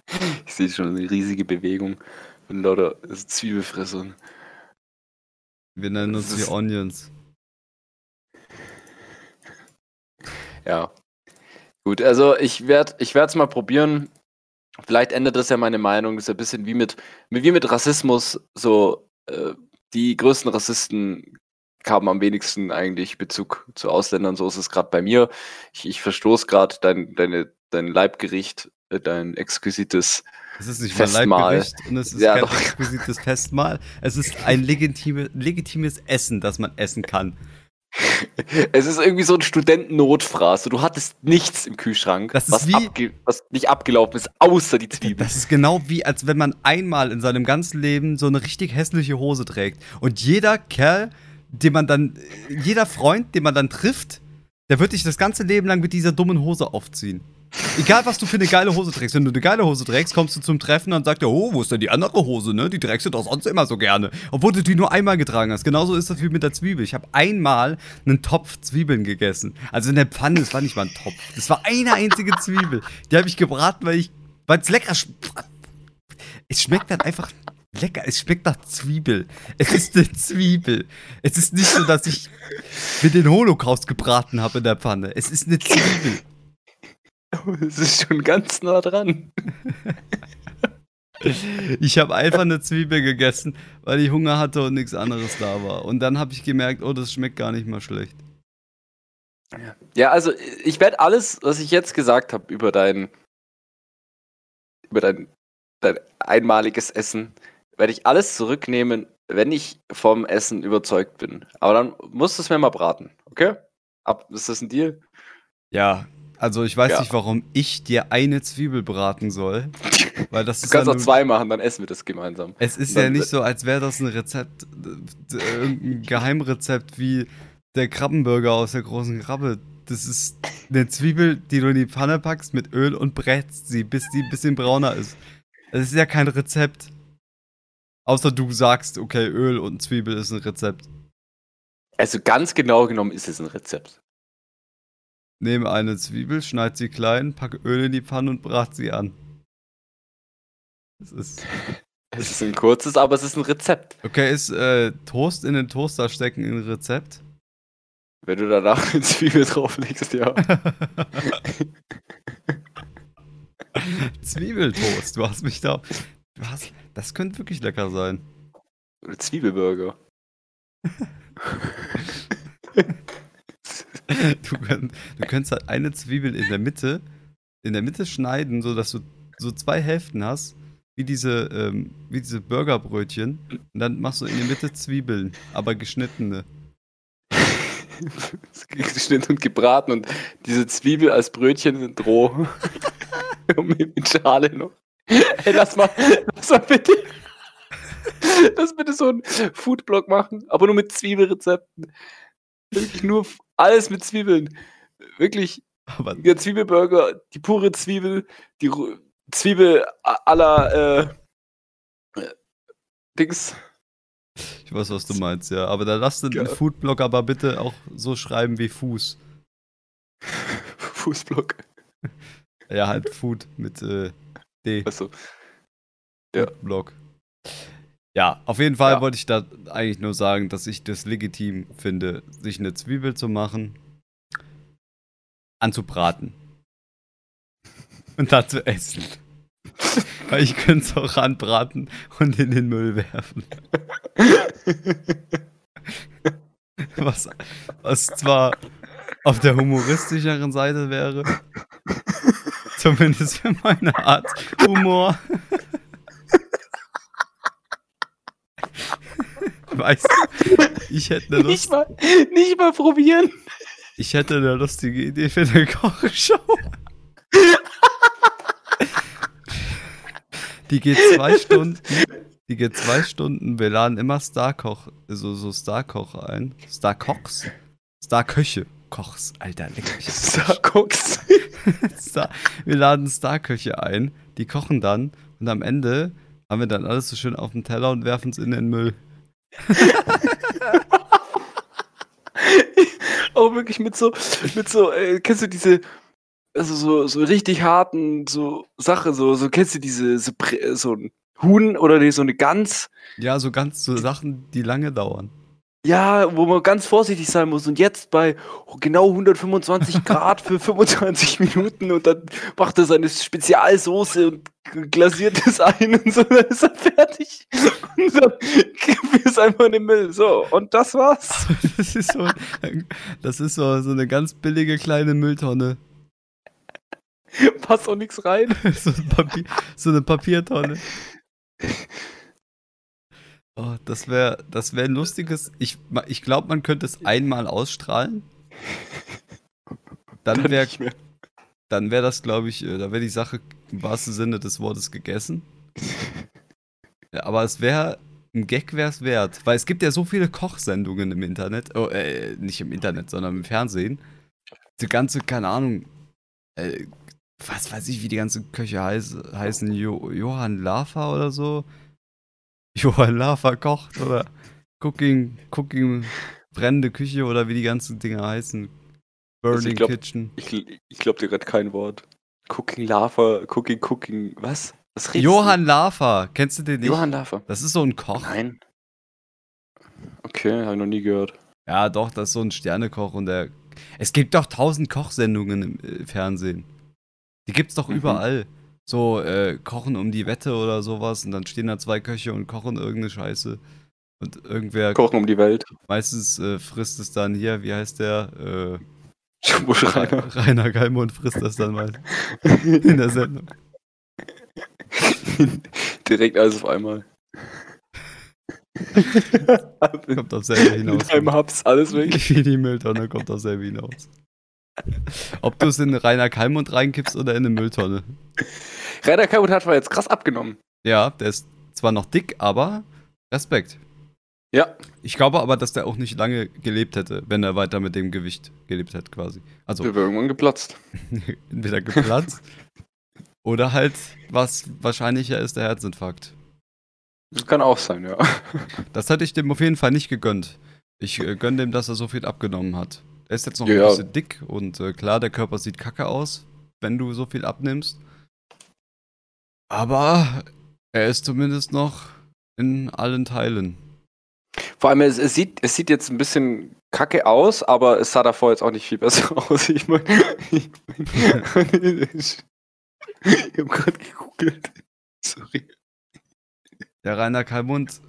[laughs] ich sehe schon eine riesige Bewegung von lauter Zwiebelfressern. Wir nennen uns die Onions. Ja. Gut, also ich werde ich es mal probieren. Vielleicht ändert das ja meine Meinung. Das ist ein bisschen wie mit, wie mit Rassismus. So, äh, die größten Rassisten haben am wenigsten eigentlich Bezug zu Ausländern. So ist es gerade bei mir. Ich, ich verstoße gerade dein, deine, dein Leibgericht, äh, dein exquisites. Es ist nicht Festmahl. Leibgericht und es ist Ja, kein doch. exquisites Festmahl. Es ist ein [laughs] legitime, legitimes Essen, das man essen kann. [laughs] Es ist irgendwie so ein Studentennotfraß. Du hattest nichts im Kühlschrank, was, wie- was nicht abgelaufen ist, außer die Zwiebeln. Das ist genau wie, als wenn man einmal in seinem ganzen Leben so eine richtig hässliche Hose trägt. Und jeder Kerl, den man dann, jeder Freund, den man dann trifft, der wird dich das ganze Leben lang mit dieser dummen Hose aufziehen. Egal, was du für eine geile Hose trägst. Wenn du eine geile Hose trägst, kommst du zum Treffen und sagt er, oh, wo ist denn die andere Hose, ne? Die trägst du doch sonst immer so gerne. Obwohl du die nur einmal getragen hast. Genauso ist das wie mit der Zwiebel. Ich habe einmal einen Topf Zwiebeln gegessen. Also in der Pfanne, das war nicht mal ein Topf. Das war eine einzige Zwiebel. Die habe ich gebraten, weil ich, weil es lecker sch Es schmeckt dann einfach lecker. Es schmeckt nach Zwiebel. Es ist eine Zwiebel. Es ist nicht so, dass ich mir den Holocaust gebraten habe in der Pfanne. Es ist eine Zwiebel. [laughs] Es ist schon ganz nah dran. [laughs] Ich habe einfach eine Zwiebel gegessen, weil ich Hunger hatte und nichts anderes da war. Und dann habe ich gemerkt, oh, das schmeckt gar nicht mal schlecht. Ja, also ich werde alles, was ich jetzt gesagt habe über dein über dein, dein einmaliges Essen, werde ich alles zurücknehmen, wenn ich vom Essen überzeugt bin. Aber dann musst du es mir mal braten, okay? Ab, ist das ein Deal? Ja, also ich weiß Ja. nicht, warum ich dir eine Zwiebel braten soll. Weil das Du ist kannst ja auch zwei machen, dann essen wir das gemeinsam. Es ist ja nicht so, als wäre das ein Rezept, äh, irgendein Geheimrezept wie der Krabbenburger aus der großen Krabbe. Das ist eine Zwiebel, die du in die Pfanne packst mit Öl und brätst sie, bis die ein bisschen brauner ist. Das ist ja kein Rezept. Außer du sagst, okay, Öl und Zwiebel ist ein Rezept. Also ganz genau genommen ist es ein Rezept. Nehme eine Zwiebel, schneid sie klein, packe Öl in die Pfanne und brat sie an. Das ist. [laughs] Es ist ein kurzes, aber es ist ein Rezept. Okay, ist äh, Toast in den Toaster stecken ein Rezept? Wenn du danach eine Zwiebel drauflegst, ja. [laughs] Zwiebeltoast, du hast mich da. Du hast, das könnte wirklich lecker sein. Oder Zwiebelburger. [laughs] [laughs] Du, könnt, du könntest halt eine Zwiebel in der Mitte, in der Mitte schneiden, sodass du so zwei Hälften hast, wie diese, ähm, wie diese Burgerbrötchen. Und dann machst du in der Mitte Zwiebeln, aber geschnittene. [laughs] Geschnitten und gebraten und diese Zwiebel als Brötchen sind roh. [laughs] und mit Schale noch. Ey, lass mal, lass mal bitte. Lass bitte so einen Foodblog machen, aber nur mit Zwiebelrezepten. Wirklich nur alles mit Zwiebeln. Wirklich, Aber der Zwiebelburger, die pure Zwiebel, die Ru- Zwiebel aller äh, äh, Dings. ich weiß, was du meinst, ja. Aber da lass den Ja. Foodblog aber bitte auch so schreiben wie Fuß. [laughs] Fußblock. Ja, halt Food mit äh, D. Also, Ja. Blog. Ja, auf jeden Fall Ja. wollte ich da eigentlich nur sagen, dass ich das legitim finde, sich eine Zwiebel zu machen, anzubraten [laughs] und dann zu essen. Weil ich könnte es auch anbraten und in den Müll werfen. [laughs] Was, was zwar auf der humoristischeren Seite wäre, [laughs] zumindest für meine Art Humor. [laughs] Weißt du, ich hätte eine, nicht, Lust, mal, nicht mal probieren. ich hätte eine lustige Idee für eine [laughs] Kochshow. Die geht zwei Stunden. Die geht zwei Stunden. Wir laden immer Starkoch, so, so Starkoch ein. Starkochs? Starköche. Kochs, Alter, leck mich am Arsch. Starkox. [laughs] Star wir laden Starköche ein, die kochen dann und am Ende haben wir dann alles so schön auf dem Teller und werfen es in den Müll. [laughs] Auch wirklich mit so, mit so, äh, kennst du diese, also so, so richtig harten, so Sache, so, so kennst du diese, so, so ein Huhn oder so eine Gans, Ja, so ganz so Sachen, die lange dauern. Ja, wo man ganz vorsichtig sein muss und jetzt bei genau 125 [laughs] Grad für 25 Minuten und dann macht er seine Spezialsoße und glasiert es ein und so, dann ist er fertig und dann gibt es einfach in den Müll, so, und das war's. [laughs] Das ist so, das ist so, so eine ganz billige kleine Mülltonne. Passt auch nichts rein. [laughs] So, ein Papier, so eine Papiertonne. Oh, das wäre das wär ein lustiges. Ich, ich glaube, man könnte es einmal ausstrahlen. Dann wäre dann wär das, glaube ich, äh, da wäre die Sache im wahrsten Sinne des Wortes gegessen. [laughs] Ja, aber es wäre, ein Gag wäre es wert. Weil es gibt ja so viele Kochsendungen im Internet. Oh, äh, nicht im Internet, sondern im Fernsehen. Die ganze, keine Ahnung, äh, was weiß ich, wie die ganzen Köche heiß, heißen. Jo, Johann Laffer oder so. Johann Laffer kocht oder Cooking, Cooking, brennende Küche oder wie die ganzen Dinge heißen. Also Burning ich glaub- Kitchen. Ich, ich glaube dir gerade kein Wort. Cooking Lava, Cooking, Cooking, was? Was Johann Laffer, kennst du den nicht? Johann Lava. Das ist so ein Koch. Nein. Okay, habe ich noch nie gehört. Ja, doch, das ist so ein Sternekoch und der. Es gibt doch tausend Kochsendungen im äh, Fernsehen. Die gibt's doch Mhm. überall. So, äh, Kochen um die Wette oder sowas und dann stehen da zwei Köche und kochen irgendeine Scheiße. Und irgendwer, Kochen um die Welt. meistens äh, frisst es dann hier, wie heißt der? Äh, Schumbuschreiner. Rainer Geimund frisst das dann mal [laughs] in der Sendung. Direkt alles auf einmal. [laughs] Kommt auf selber In hinaus. einem Hubs alles weg. [laughs] Wie die Mülltonne kommt auf selber hinaus. Ob du es in Rainer Kalmund reinkippst oder in eine Mülltonne. Rainer Kalmund hat zwar jetzt krass abgenommen. Ja, der ist zwar noch dick, aber Respekt. Ja. Ich glaube aber, dass der auch nicht lange gelebt hätte, wenn er weiter mit dem Gewicht gelebt hätte, quasi. Also Der wäre irgendwann geplatzt. [laughs] entweder geplatzt [laughs] oder halt, was wahrscheinlicher ist, der Herzinfarkt. Das kann auch sein, ja. [laughs] Das hätte ich dem auf jeden Fall nicht gegönnt. Ich äh, gönne dem, dass er so viel abgenommen hat. Er ist jetzt noch Ja. ein bisschen dick und äh, klar, der Körper sieht kacke aus, wenn du so viel abnimmst. Aber er ist zumindest noch in allen Teilen. Vor allem, es, es, sieht, es sieht jetzt ein bisschen kacke aus, aber es sah davor jetzt auch nicht viel besser [laughs] aus. Ich meine, ich, mein, ich, ich habe gerade gegoogelt. Sorry. Der Rainer Kalmund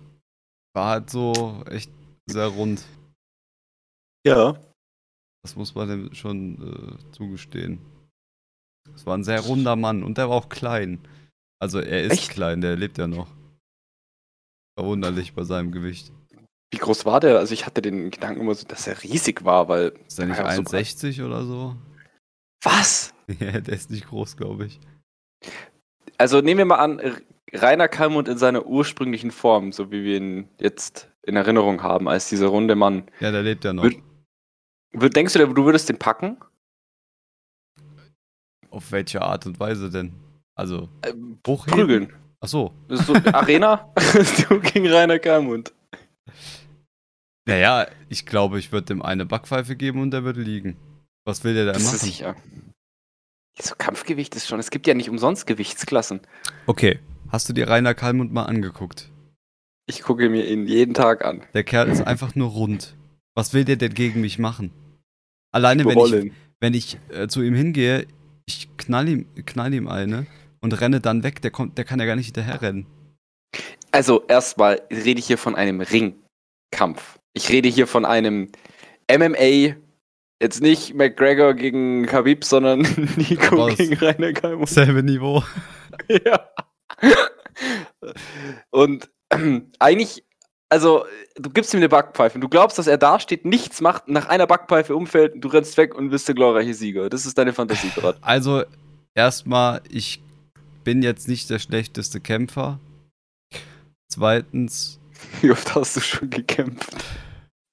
war halt so echt sehr rund. Ja. Das muss man dem schon äh, zugestehen. Es war ein sehr runder Mann und der war auch klein. Also er ist Echt? klein, der lebt ja noch. Verwunderlich bei seinem Gewicht. Wie groß war der? Also ich hatte den Gedanken immer so, dass er riesig war, weil. Ist der nicht Ja, so 1,60 oder so? Was? [laughs] Ja, der ist nicht groß, glaube ich. Also nehmen wir mal an, Rainer Kalmund in seiner ursprünglichen Form, so wie wir ihn jetzt in Erinnerung haben, als dieser runde Mann. Ja, der lebt ja noch. Wür- Denkst du, du würdest den packen? Auf welche Art und Weise denn? Also, Ähm, hochheben? prügeln. Ach so. Das ist so Arena [laughs] [laughs] du gegen Rainer Kalmund. Naja, ich glaube, ich würde dem eine Backpfeife geben und der würde liegen. Was will der denn Das ist machen? sicher. So Kampfgewicht ist schon. Es gibt ja nicht umsonst Gewichtsklassen. Okay, hast du dir Rainer Kalmund mal angeguckt? Ich gucke mir ihn jeden Tag an. Der Kerl ist einfach nur rund. Was will der denn gegen mich machen? Alleine, wenn ich, wenn ich äh, zu ihm hingehe, ich knall ihm, knall ihm eine und renne dann weg, der, kommt, der kann ja gar nicht hinterher rennen. Also erstmal rede ich hier von einem Ringkampf. Ich rede hier von einem MMA. Jetzt nicht McGregor gegen Khabib, sondern [laughs] Nico Was? gegen Rainer Kalmund. Selbe Niveau. [laughs] Ja. Und [clears throat] eigentlich, also, du gibst ihm eine Backpfeife und du glaubst, dass er da steht, nichts macht, nach einer Backpfeife umfällt, du rennst weg und bist der glorreiche Sieger. Das ist deine Fantasie gerade. Also, erstmal, ich bin jetzt nicht der schlechteste Kämpfer. Zweitens, Wie oft hast du schon gekämpft?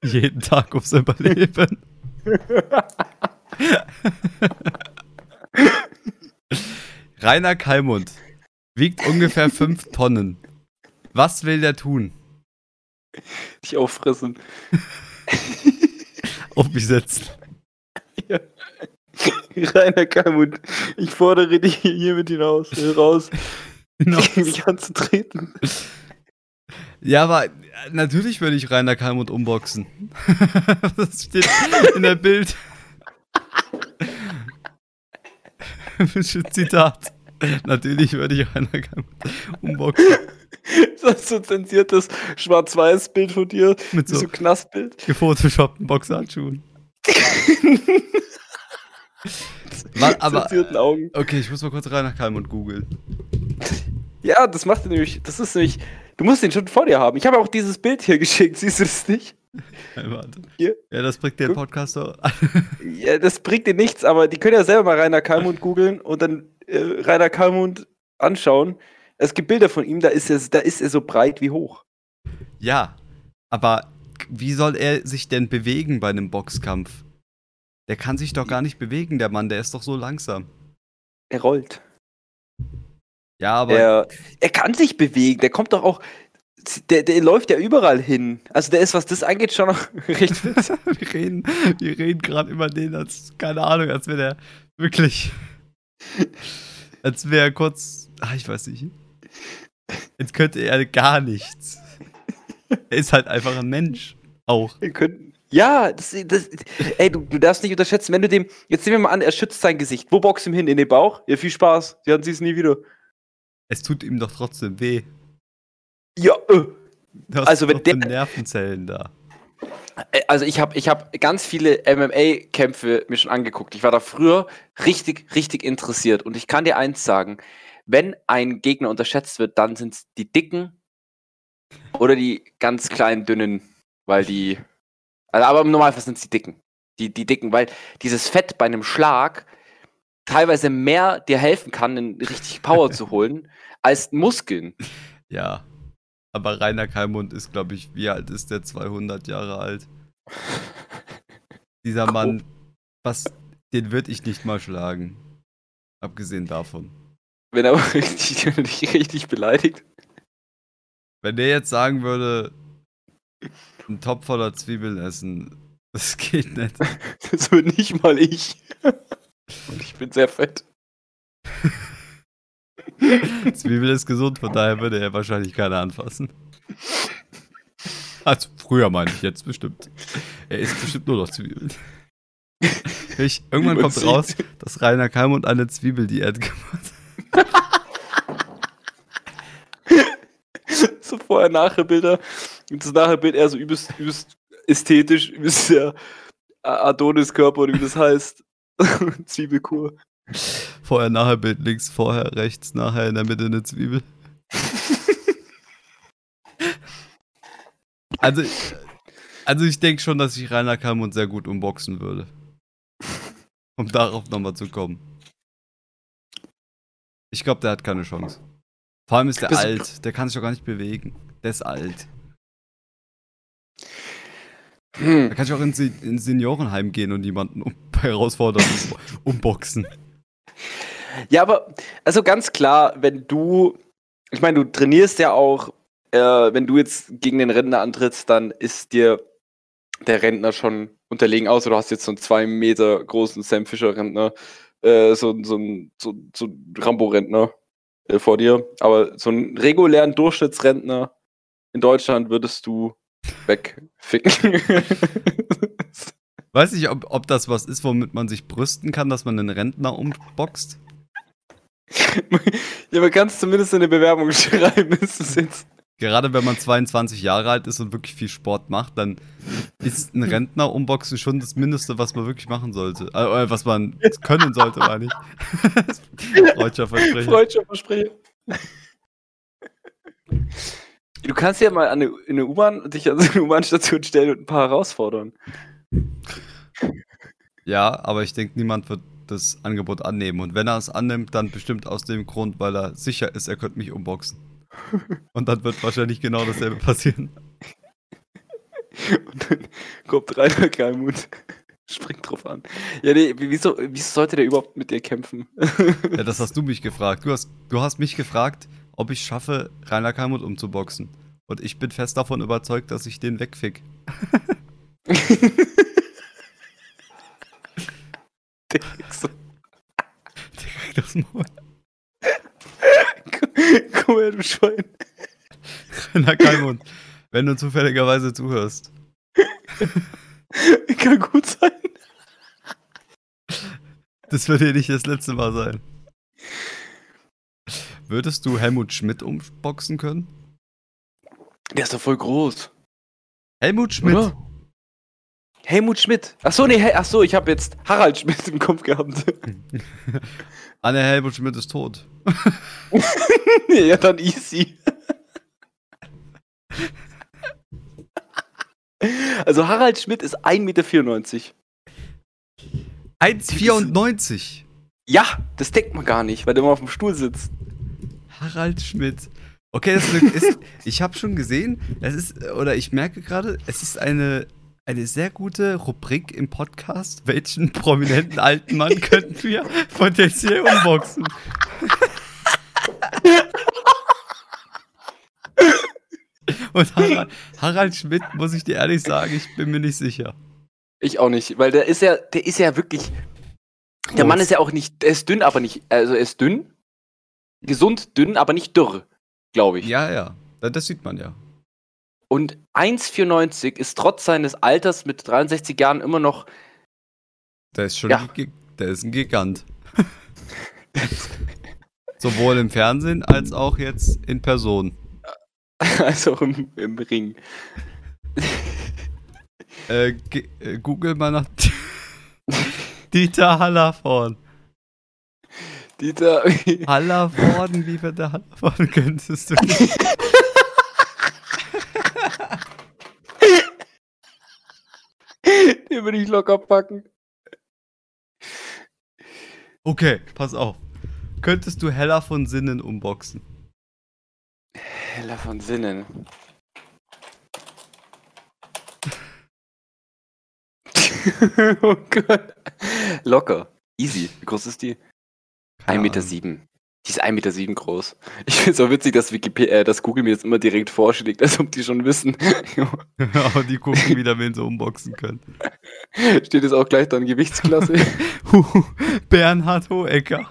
jeden Tag ums Überleben. Rainer Kalmund wiegt ungefähr 5 Tonnen. Was will der tun? Dich auffressen. Auf mich setzen. [laughs] Rainer Kalmund, ich fordere dich hiermit hinaus, äh, raus, [laughs] gegen mich anzutreten. Ja, aber äh, natürlich würde ich Rainer Kalmund umboxen. [laughs] das steht in der Bild. Zitat. Natürlich würde ich Rainer Kalmund umboxen. Das ist so zensiertes Schwarz-Weiß-Bild von dir, Mit so so Knastbild. gefotoshoppten Boxhandschuhen. Wa- aber, Augen. okay, ich muss mal kurz Rainer Kalmund googeln. Ja, das macht er nämlich, das ist nämlich, du musst den schon vor dir haben. Ich habe auch dieses Bild hier geschickt, siehst du das nicht? Hey, warte. Hier. Ja, das bringt den Guck. Podcast so. [laughs] Ja, das bringt dir nichts, aber die können ja selber mal Rainer Kalmund googeln und dann äh, Rainer Kalmund anschauen. Es gibt Bilder von ihm, da ist er, da ist er so breit wie hoch. Ja, aber wie soll er sich denn bewegen bei einem Boxkampf? Der kann sich doch gar nicht bewegen, der Mann, der ist doch so langsam. Er rollt. Ja, aber Er, er kann sich bewegen, der kommt doch auch, der, der läuft ja überall hin. Also der ist, was das angeht, schon noch [laughs] recht [laughs] fit. wir reden, wir reden gerade über den, als, keine Ahnung, als wäre der wirklich, [laughs] als wäre er kurz, ah, ich weiß nicht, jetzt könnte er gar nichts. Er ist halt einfach ein Mensch, auch. Wir können, ja, das, das, ey, du, du darfst nicht unterschätzen, wenn du dem, jetzt nehmen wir mal an, er schützt sein Gesicht. Wo boxt ihm hin? In den Bauch? Ja, viel Spaß. Sie hatten sie es nie wieder. Es tut ihm doch trotzdem weh. Ja, äh. Du hast Also, wenn der- Nervenzellen da. Äh, Also ich habe ich hab ganz viele MMA-Kämpfe mir schon angeguckt. Ich war da früher richtig, richtig interessiert. Und ich kann dir eins sagen, wenn ein Gegner unterschätzt wird, dann sind es die dicken oder die ganz kleinen, dünnen, weil die. Also, aber im Normalfall sind es die dicken. Die, die dicken, weil dieses Fett bei einem Schlag teilweise mehr dir helfen kann, richtig Power [laughs] zu holen, als Muskeln. Ja. Aber Rainer Kalmund ist, glaube ich, wie alt ist der? 200 Jahre alt. Dieser Mann, was, den würde ich nicht mal schlagen. Abgesehen davon. Wenn er aber [laughs] richtig, richtig beleidigt. Wenn der jetzt sagen würde, einen Topf voller Zwiebeln essen, das geht nicht. [laughs] Das würde nicht mal ich. Und ich bin sehr fett. [laughs] Zwiebel ist gesund, von daher würde er wahrscheinlich keiner anfassen. Also früher meine ich, jetzt bestimmt. Er isst bestimmt nur noch Zwiebeln. Ich, irgendwann kommt raus, dass Rainer Kalmund eine Zwiebeldiät gemacht hat. [laughs] so Vorher-Nachher-Bilder. Und das Nachher-Bild eher so übelst, übelst ästhetisch, übelst der Adonis-Körper oder wie das heißt. [laughs] Zwiebelkur. Vorher, nachher Bild links, vorher, rechts, nachher in der Mitte eine Zwiebel. [laughs] Also, also ich denke schon, dass ich Rainer Kalmund sehr gut umboxen würde. Um darauf nochmal zu kommen. Ich glaube, der hat keine Chance. Vor allem ist der Bist- alt, der kann sich doch gar nicht bewegen. Der ist alt. Hm. Da kann ich auch ins, Se- ins Seniorenheim gehen und jemanden um, [laughs] bei Herausforderungen um, umboxen. Ja, aber also ganz klar, wenn du, ich meine, du trainierst ja auch, äh, wenn du jetzt gegen den Rentner antrittst, dann ist dir der Rentner schon unterlegen, außer du hast jetzt so einen zwei Meter großen Sam Fischer Rentner, äh, so, so so, so ein Rambo-Rentner äh, vor dir. Aber so einen regulären Durchschnittsrentner in Deutschland würdest du wegficken. [laughs] Weiß nicht, ob, ob das was ist, womit man sich brüsten kann, dass man einen Rentner umboxt. ja, man kann es zumindest in eine Bewerbung [laughs] schreiben, ist es jetzt. Gerade wenn man 22 Jahre alt ist und wirklich viel Sport macht, dann ist ein Rentner umboxen schon das Mindeste, was man wirklich machen sollte. Äh, äh, was man können sollte, meine ich. [laughs] Deutscher Versprecher. Freudscher Versprecher. Du kannst ja mal an eine, in eine U-Bahn, dich an so eine U-Bahn-Station stellen und ein paar herausfordern. Ja, aber ich denke, niemand wird das Angebot annehmen. Und wenn er es annimmt, dann bestimmt aus dem Grund, weil er sicher ist, er könnte mich umboxen. [laughs] Und dann wird wahrscheinlich genau dasselbe passieren. Und dann kommt Rainer Kalmut, [laughs] springt drauf an. Ja, nee, wie- wieso, wieso sollte der überhaupt mit dir kämpfen? Ja, das hast du mich gefragt. Du hast, du hast mich gefragt, ob ich schaffe, Rainer Kalmut umzuboxen. Und ich bin fest davon überzeugt, dass ich den wegfick. Der Wichser. Direkt aus dem Maul. Komm her, du Schwein. Rainer Kalmund, wenn du zufälligerweise zuhörst. Kann gut sein. Das wird hier nicht das letzte Mal sein. Würdest du Helmut Schmidt umboxen können? Der ist doch voll groß. Helmut Schmidt? Oder? Helmut Schmidt. Achso, nee, Hel- ach so, ich habe jetzt Harald Schmidt im Kopf gehabt. [laughs] Ah, ne, Helmut Schmidt ist tot. [laughs] ja, dann easy. [laughs] Also Harald Schmidt ist 1,94 Meter. 1,94. Ja, das denkt man gar nicht, weil der immer auf dem Stuhl sitzt. Harald Schmidt. Okay, das ist, ist [laughs] ich habe schon gesehen, es ist, oder ich merke gerade, es ist eine, eine sehr gute Rubrik im Podcast. Welchen prominenten alten Mann [laughs] könnten wir potenziell unboxen? [laughs] Und Harald, Harald Schmidt, muss ich dir ehrlich sagen, ich bin mir nicht sicher. Ich auch nicht, weil der ist ja, der ist ja wirklich. Der Mann ist ja auch nicht, der ist dünn, aber nicht, also er ist dünn. Gesund dünn, aber nicht dürr, glaube ich. Ja, ja, das sieht man ja. Und 1,94 ist trotz seines Alters mit 63 Jahren immer noch. Der ist schon Ja. der ist ein Gigant. [laughs] Sowohl im Fernsehen als auch jetzt in Person. [laughs] Also im, im Ring. Äh, äh, Google mal nach [laughs] Dieter Hallervorn. Dieter. [laughs] Hallervorden, wie wird der Hallervorden könntest du nicht. Den würde ich locker packen. Okay, pass auf. Könntest du Hella von Sinnen unboxen? Heller von Sinnen. [laughs] oh Gott. Locker. Easy. Wie groß ist die? Keine 1,7 Meter. Sieben. Die ist 1,7 Meter sieben groß. Ich finde es auch witzig, dass, Wikipedia, äh, dass Google mir jetzt immer direkt vorschlägt, als ob die schon wissen. [laughs] Aber die gucken wieder, wen sie unboxen können. [laughs] Steht es auch gleich dann Gewichtsklasse? [laughs] Bernhard Hohecker.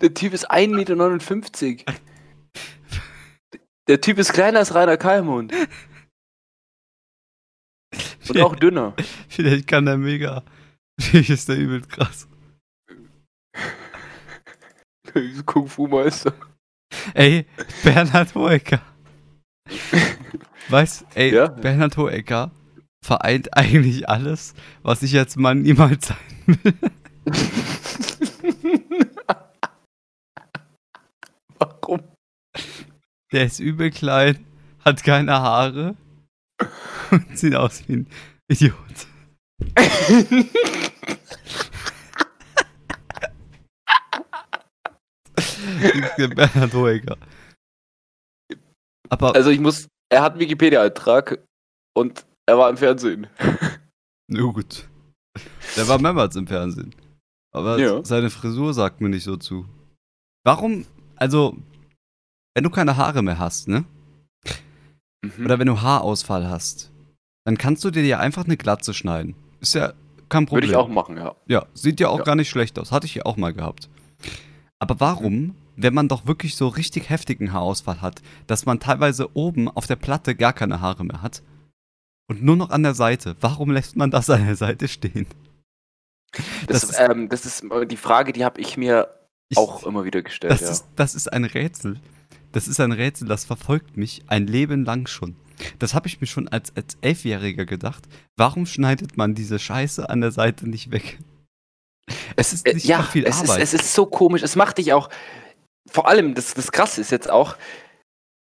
Der Typ ist 1,59 Meter. Der Typ ist kleiner als Rainer Kalmund. [laughs] Und auch dünner. Vielleicht kann der mega. Vielleicht ist der übel krass. [laughs] Kung Fu Meister. Ey, Bernhard Hohecker. Weißt, ey, Ja? Bernhard Hohecker vereint eigentlich alles, was ich als Mann niemals sein will. [laughs] Warum? Der ist übel klein, hat keine Haare und [laughs] sieht aus wie ein Idiot. [laughs] Bernhard Hohecker. Aber, Also ich muss, er hat einen Wikipedia-Eintrag und er war im Fernsehen. na gut. Der war mehrmals im Fernsehen. Aber Ja. seine Frisur sagt mir nicht so zu. Warum, also, wenn du keine Haare mehr hast, ne? Mhm. Oder wenn du Haarausfall hast, dann kannst du dir ja einfach eine Glatze schneiden. Ist ja kein Problem. Würde ich auch machen, ja. Ja, sieht ja auch Ja. gar nicht schlecht aus. Hatte ich ja auch mal gehabt. Aber warum, wenn man doch wirklich so richtig heftigen Haarausfall hat, dass man teilweise oben auf der Platte gar keine Haare mehr hat und nur noch an der Seite, warum lässt man das an der Seite stehen? Das, Das ist- ähm, das ist äh, die Frage, die habe ich mir Ich, auch immer wieder gestellt. das, ja. ist, das ist ein Rätsel. Das ist ein Rätsel, das verfolgt mich ein Leben lang schon. Das habe ich mir schon als, als Elfjähriger gedacht. Warum schneidet man diese Scheiße an der Seite nicht weg? Es ist Äh, nicht ja, viel es ist, Arbeit. es ist so komisch. Es macht dich auch. Vor allem, das, das Krasse ist jetzt auch,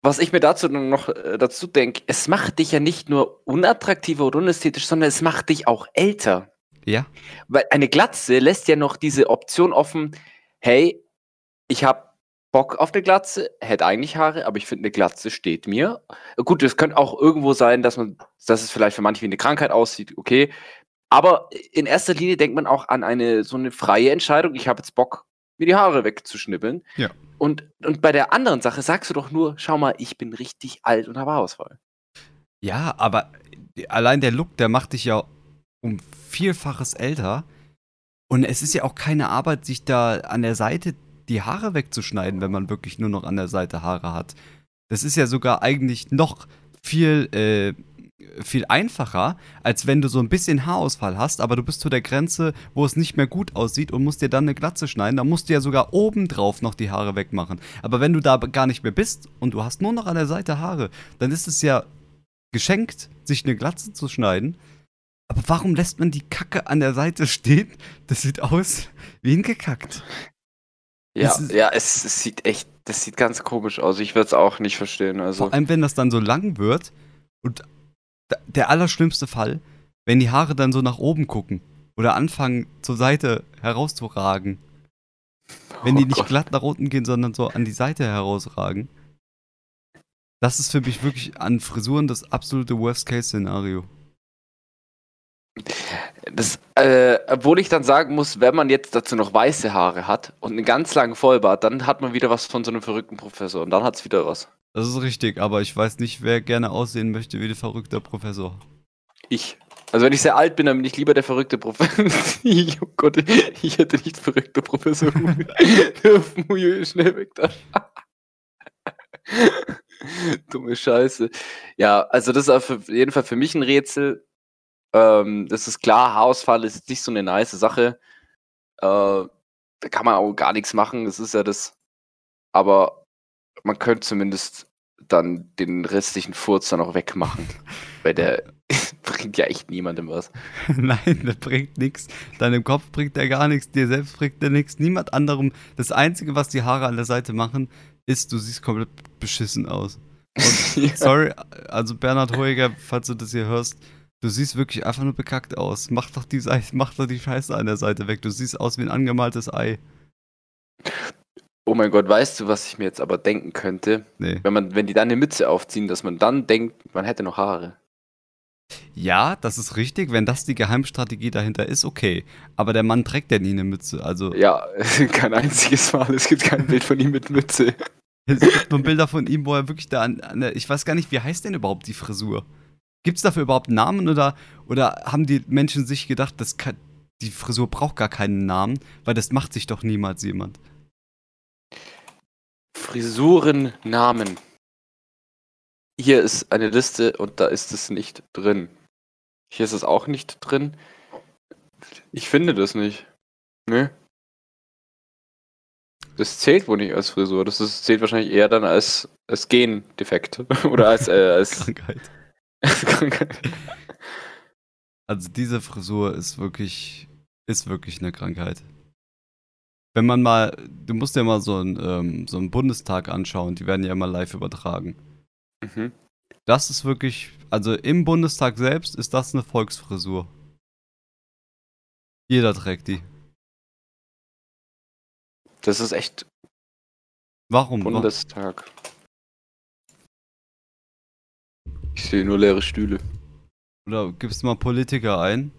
was ich mir dazu noch äh, dazu denke, es macht dich ja nicht nur unattraktiver oder unästhetisch, sondern es macht dich auch älter. ja, Weil eine Glatze lässt ja noch diese Option offen, hey, ich habe Bock auf eine Glatze, hätte eigentlich Haare, aber ich finde, eine Glatze steht mir. Gut, es könnte auch irgendwo sein, dass man, dass es vielleicht für manche wie eine Krankheit aussieht, okay. Aber in erster Linie denkt man auch an eine so eine freie Entscheidung, ich habe jetzt Bock, mir die Haare wegzuschnippeln. Ja. Und, und bei der anderen Sache sagst du doch nur, schau mal, ich bin richtig alt und habe Haarausfall. Ja, aber allein der Look, der macht dich ja um Vielfaches älter. Und es ist ja auch keine Arbeit, sich da an der Seite die Haare wegzuschneiden, wenn man wirklich nur noch an der Seite Haare hat. Das ist ja sogar eigentlich noch viel, äh, viel einfacher, als wenn du so ein bisschen Haarausfall hast, aber du bist zu der Grenze, wo es nicht mehr gut aussieht und musst dir dann eine Glatze schneiden. Da musst du ja sogar obendrauf noch die Haare wegmachen. Aber wenn du da gar nicht mehr bist und du hast nur noch an der Seite Haare, dann ist es ja geschenkt, sich eine Glatze zu schneiden. Aber warum lässt man die Kacke an der Seite stehen? Das sieht aus wie hingekackt. Ja, Es ist- ja, es, es sieht echt, das sieht ganz komisch aus. Ich würde es auch nicht verstehen. Also. Vor allem, wenn das dann so lang wird und der allerschlimmste Fall, wenn die Haare dann so nach oben gucken oder anfangen zur Seite herauszuragen. Wenn die Oh nicht Gott. glatt nach unten gehen, sondern so an die Seite herausragen. Das ist für mich wirklich an Frisuren das absolute Worst-Case-Szenario. Das, äh, obwohl ich dann sagen muss, wenn man jetzt dazu noch weiße Haare hat und einen ganz langen Vollbart, dann hat man wieder was von so einem verrückten Professor und dann hat es wieder was. Das ist richtig, aber ich weiß nicht, wer gerne aussehen möchte wie der verrückte Professor. Ich. Also wenn ich sehr alt bin, dann bin ich lieber der verrückte Professor. [laughs] oh Gott, ich hätte nicht verrückter Professor ist [laughs] schnell weg da. [laughs] Dumme Scheiße. Ja, also das ist auf jeden Fall für mich ein Rätsel. Ähm, das ist klar, Haarausfall ist nicht so eine nice Sache. Äh, da kann man auch gar nichts machen, das ist ja das. Aber man könnte zumindest dann den restlichen Furz dann auch wegmachen. [laughs] Weil der [laughs] bringt ja echt niemandem was. [laughs] Nein, der bringt nichts. Deinem Kopf bringt er gar nichts, dir selbst bringt er nichts, niemand anderem. Das Einzige, was die Haare an der Seite machen, ist, du siehst komplett beschissen aus. Und, Ja. sorry, also Bernhard Hoeger, falls du das hier hörst, du siehst wirklich einfach nur bekackt aus. Mach doch die, mach doch die Scheiße an der Seite weg. Du siehst aus wie ein angemaltes Ei. Oh mein Gott, weißt du, was ich mir jetzt aber denken könnte? Nee. Wenn man, wenn die dann eine Mütze aufziehen, dass man dann denkt, man hätte noch Haare. Ja, das ist richtig. Wenn das die Geheimstrategie dahinter ist, okay. Aber der Mann trägt ja nie eine Mütze. Also Ja, [laughs] kein einziges Mal. Es gibt kein Bild von ihm mit Mütze. [laughs] es gibt nur Bilder von ihm, wo er wirklich da an, an der, ich weiß gar nicht, wie heißt denn überhaupt die Frisur? Gibt es dafür überhaupt Namen oder, oder haben die Menschen sich gedacht, das kann, die Frisur braucht gar keinen Namen, weil das macht sich doch niemals jemand. Frisuren, Namen. Hier ist eine Liste und da ist es nicht drin. Hier ist es auch nicht drin. Ich finde das nicht. Ne? Das zählt wohl nicht als Frisur. Das ist, zählt wahrscheinlich eher dann als, als Gendefekt. [laughs] Oder als, äh, als, [laughs] Krankheit. [laughs] Also diese Frisur ist wirklich, ist wirklich eine Krankheit. Wenn man mal, du musst dir mal so einen, ähm, so einen Bundestag anschauen, die werden ja immer live übertragen. Mhm. Das ist wirklich, also im Bundestag selbst ist das eine Volksfrisur. Jeder trägt die. Das ist echt Warum? Bundestag. Ich sehe nur leere Stühle. Oder gibst mal Politiker ein?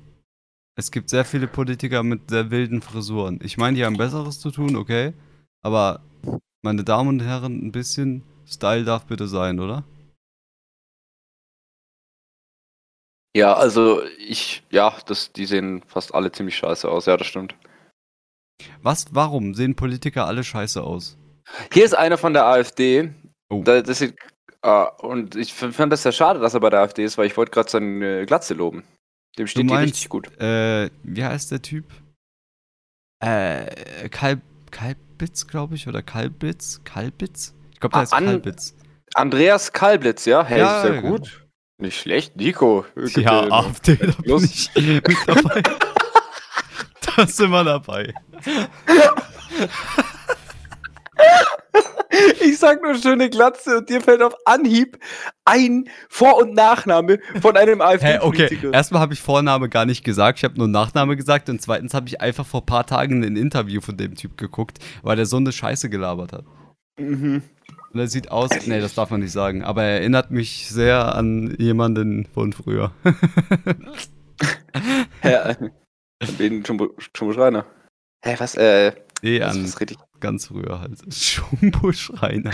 Es gibt sehr viele Politiker mit sehr wilden Frisuren. Ich meine, die haben Besseres zu tun, okay. Aber, meine Damen und Herren, ein bisschen Style darf bitte sein, oder? Ja, also ich, ja, das, die sehen fast alle ziemlich scheiße aus, ja, das stimmt. Was, warum sehen Politiker alle scheiße aus? Hier ist einer von der AfD. Oh. Da, das sieht, äh, und ich fand das sehr schade, dass er bei der AfD ist, weil ich wollte gerade seine Glatze loben. Dem steht die meinst- richtig gut. Äh, wie heißt der Typ? Äh, Kalb, Kalbitz, glaube ich, oder Kalbitz? Kalbitz? Ich glaube, der Ah, heißt an- Kalbitz. Andreas Kalblitz, ja? Hey, Ja, sehr genau. gut. Nicht schlecht, Nico. Ja, AfD, da bin ich mit dabei. [laughs] da sind wir dabei. [laughs] Ich sag nur schöne Glatze und dir fällt auf Anhieb ein Vor- und Nachname von einem Hä, okay. AfD-Politiker. Erstmal habe ich Vorname gar nicht gesagt, ich habe nur Nachname gesagt und zweitens habe ich einfach vor ein paar Tagen ein Interview von dem Typ geguckt, weil der so eine Scheiße gelabert hat. Mhm. Und er sieht aus, nee, das darf man nicht sagen, aber er erinnert mich sehr an jemanden von früher. [laughs] Äh, an den Jumbo, Jumbo Schreiner. Hä, was, äh, nee, an was ich? ganz früher halt. [laughs] Schumbo-Schreiner.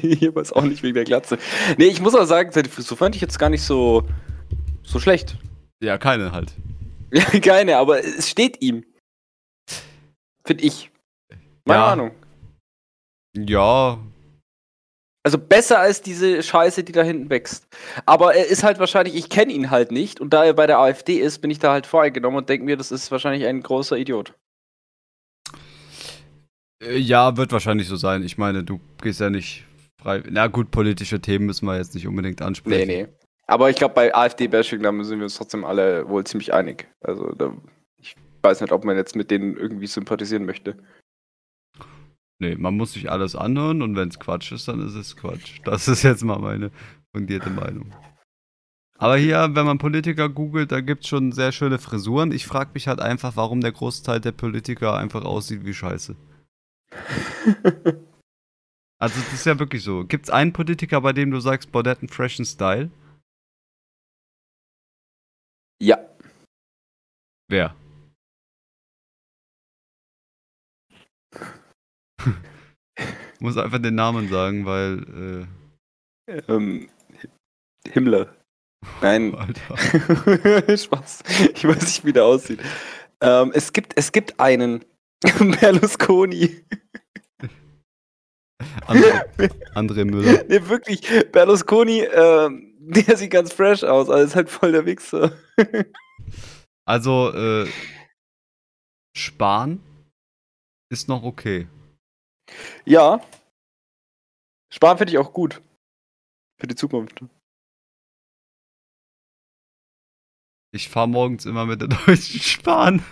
Hier [laughs] war es auch nicht wegen der Glatze. Nee, ich muss aber sagen, seine Frisur fand ich jetzt gar nicht so, so schlecht. Ja, keine halt. Ja, [laughs] keine, aber es steht ihm. Finde ich. Meine Ja. Ahnung. Ja, Also besser als diese Scheiße, die da hinten wächst. Aber er ist halt wahrscheinlich, ich kenne ihn halt nicht und da er bei der AfD ist, bin ich da halt voreingenommen und denke mir, das ist wahrscheinlich ein großer Idiot. Äh, Ja, wird wahrscheinlich so sein. Ich meine, du gehst ja nicht frei. Na gut, politische Themen müssen wir jetzt nicht unbedingt Nee, ansprechen. nee. Aber ich glaube, bei AfD-Bashing, da sind wir uns trotzdem alle wohl ziemlich einig. Also, da, ich weiß nicht, ob man jetzt mit denen irgendwie sympathisieren möchte. Nee, man muss sich alles anhören und wenn es Quatsch ist, dann ist es Quatsch. Das ist jetzt mal meine fundierte Meinung. Aber hier, wenn man Politiker googelt, da gibt es schon sehr schöne Frisuren. Ich frage mich halt einfach, warum der Großteil der Politiker einfach aussieht wie Scheiße. [laughs] Also, das ist ja wirklich so. Gibt es einen Politiker, bei dem du sagst, boah, der hat einen freshen Style? Ja. Wer? [laughs] Muss einfach den Namen sagen, weil, Ähm, Himmler. äh, Nein. Alter. [laughs] Spaß. Ich weiß nicht, wie der aussieht. Ähm, es, gibt, es gibt einen. [laughs] Berlusconi. André, André Müller. [laughs] Nee, wirklich. Berlusconi, ähm, der sieht ganz fresh aus, aber ist halt voll der Wichser. [laughs] Also, äh, Spahn ist noch okay. Ja. Spahn finde ich auch gut. Für die Zukunft. Ich fahre morgens immer mit der Deutschen Spahn.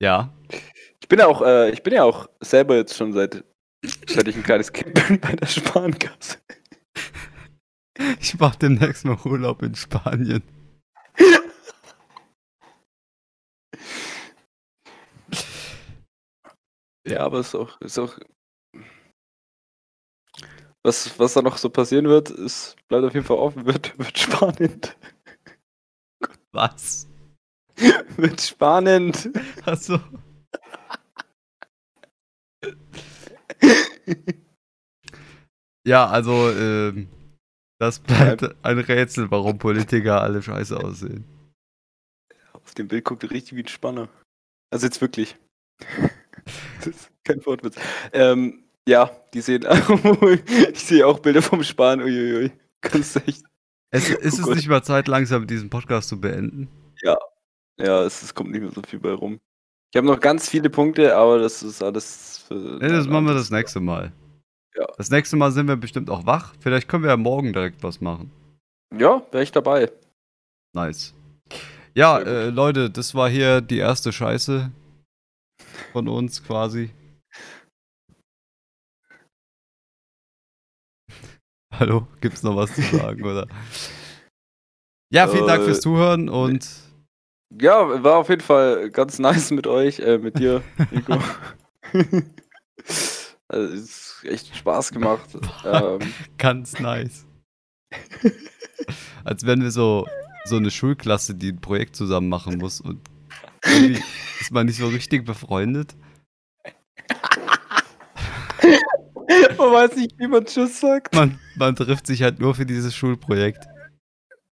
Ja. Ich bin ja auch, äh, ich bin ja auch selber jetzt schon seit, seit ich ein kleines Kind bin bei der Spankasse. Ich mache demnächst mal Urlaub in Spanien. Ja, aber ist auch, ist auch. Was, was da noch so passieren wird, ist, bleibt auf jeden Fall offen, [laughs] wird, wird spannend. Was? [laughs] wird spannend. Achso. ja, also, ähm, das bleibt ein Rätsel, warum Politiker alle scheiße aussehen. Auf dem Bild guckt er richtig wie ein Spanner. Also jetzt wirklich. [laughs] das ist kein Wortwitz. Ähm, ja, die sehen. [laughs] ich sehe auch Bilder vom Spahn. Uiuiui. Kannst echt. Es, ist Oh es Gott. nicht mal Zeit, langsam diesen Podcast zu beenden? Ja, es, es kommt nicht mehr so viel bei rum. Ich habe noch ganz viele Punkte, aber das ist alles. Für Nee, das machen wir das nächste Mal. Ja. Das nächste Mal sind wir bestimmt auch wach. Vielleicht können wir ja morgen direkt was machen. Ja, wäre ich dabei. Nice. Ja, äh, Leute, das war hier die erste Scheiße von uns quasi. [laughs] Hallo, gibt's noch was zu sagen, oder? Ja, vielen Dank Äh, fürs Zuhören und Ja, war auf jeden Fall ganz nice mit euch, äh, mit dir, Nico. [laughs] also, es ist echt Spaß gemacht. ähm, ganz nice. Als wenn wir so, so eine Schulklasse, die ein Projekt zusammen machen muss und irgendwie ist man nicht so richtig befreundet. man weiß nicht, wie man Tschüss sagt. Man, man trifft sich halt nur für dieses Schulprojekt.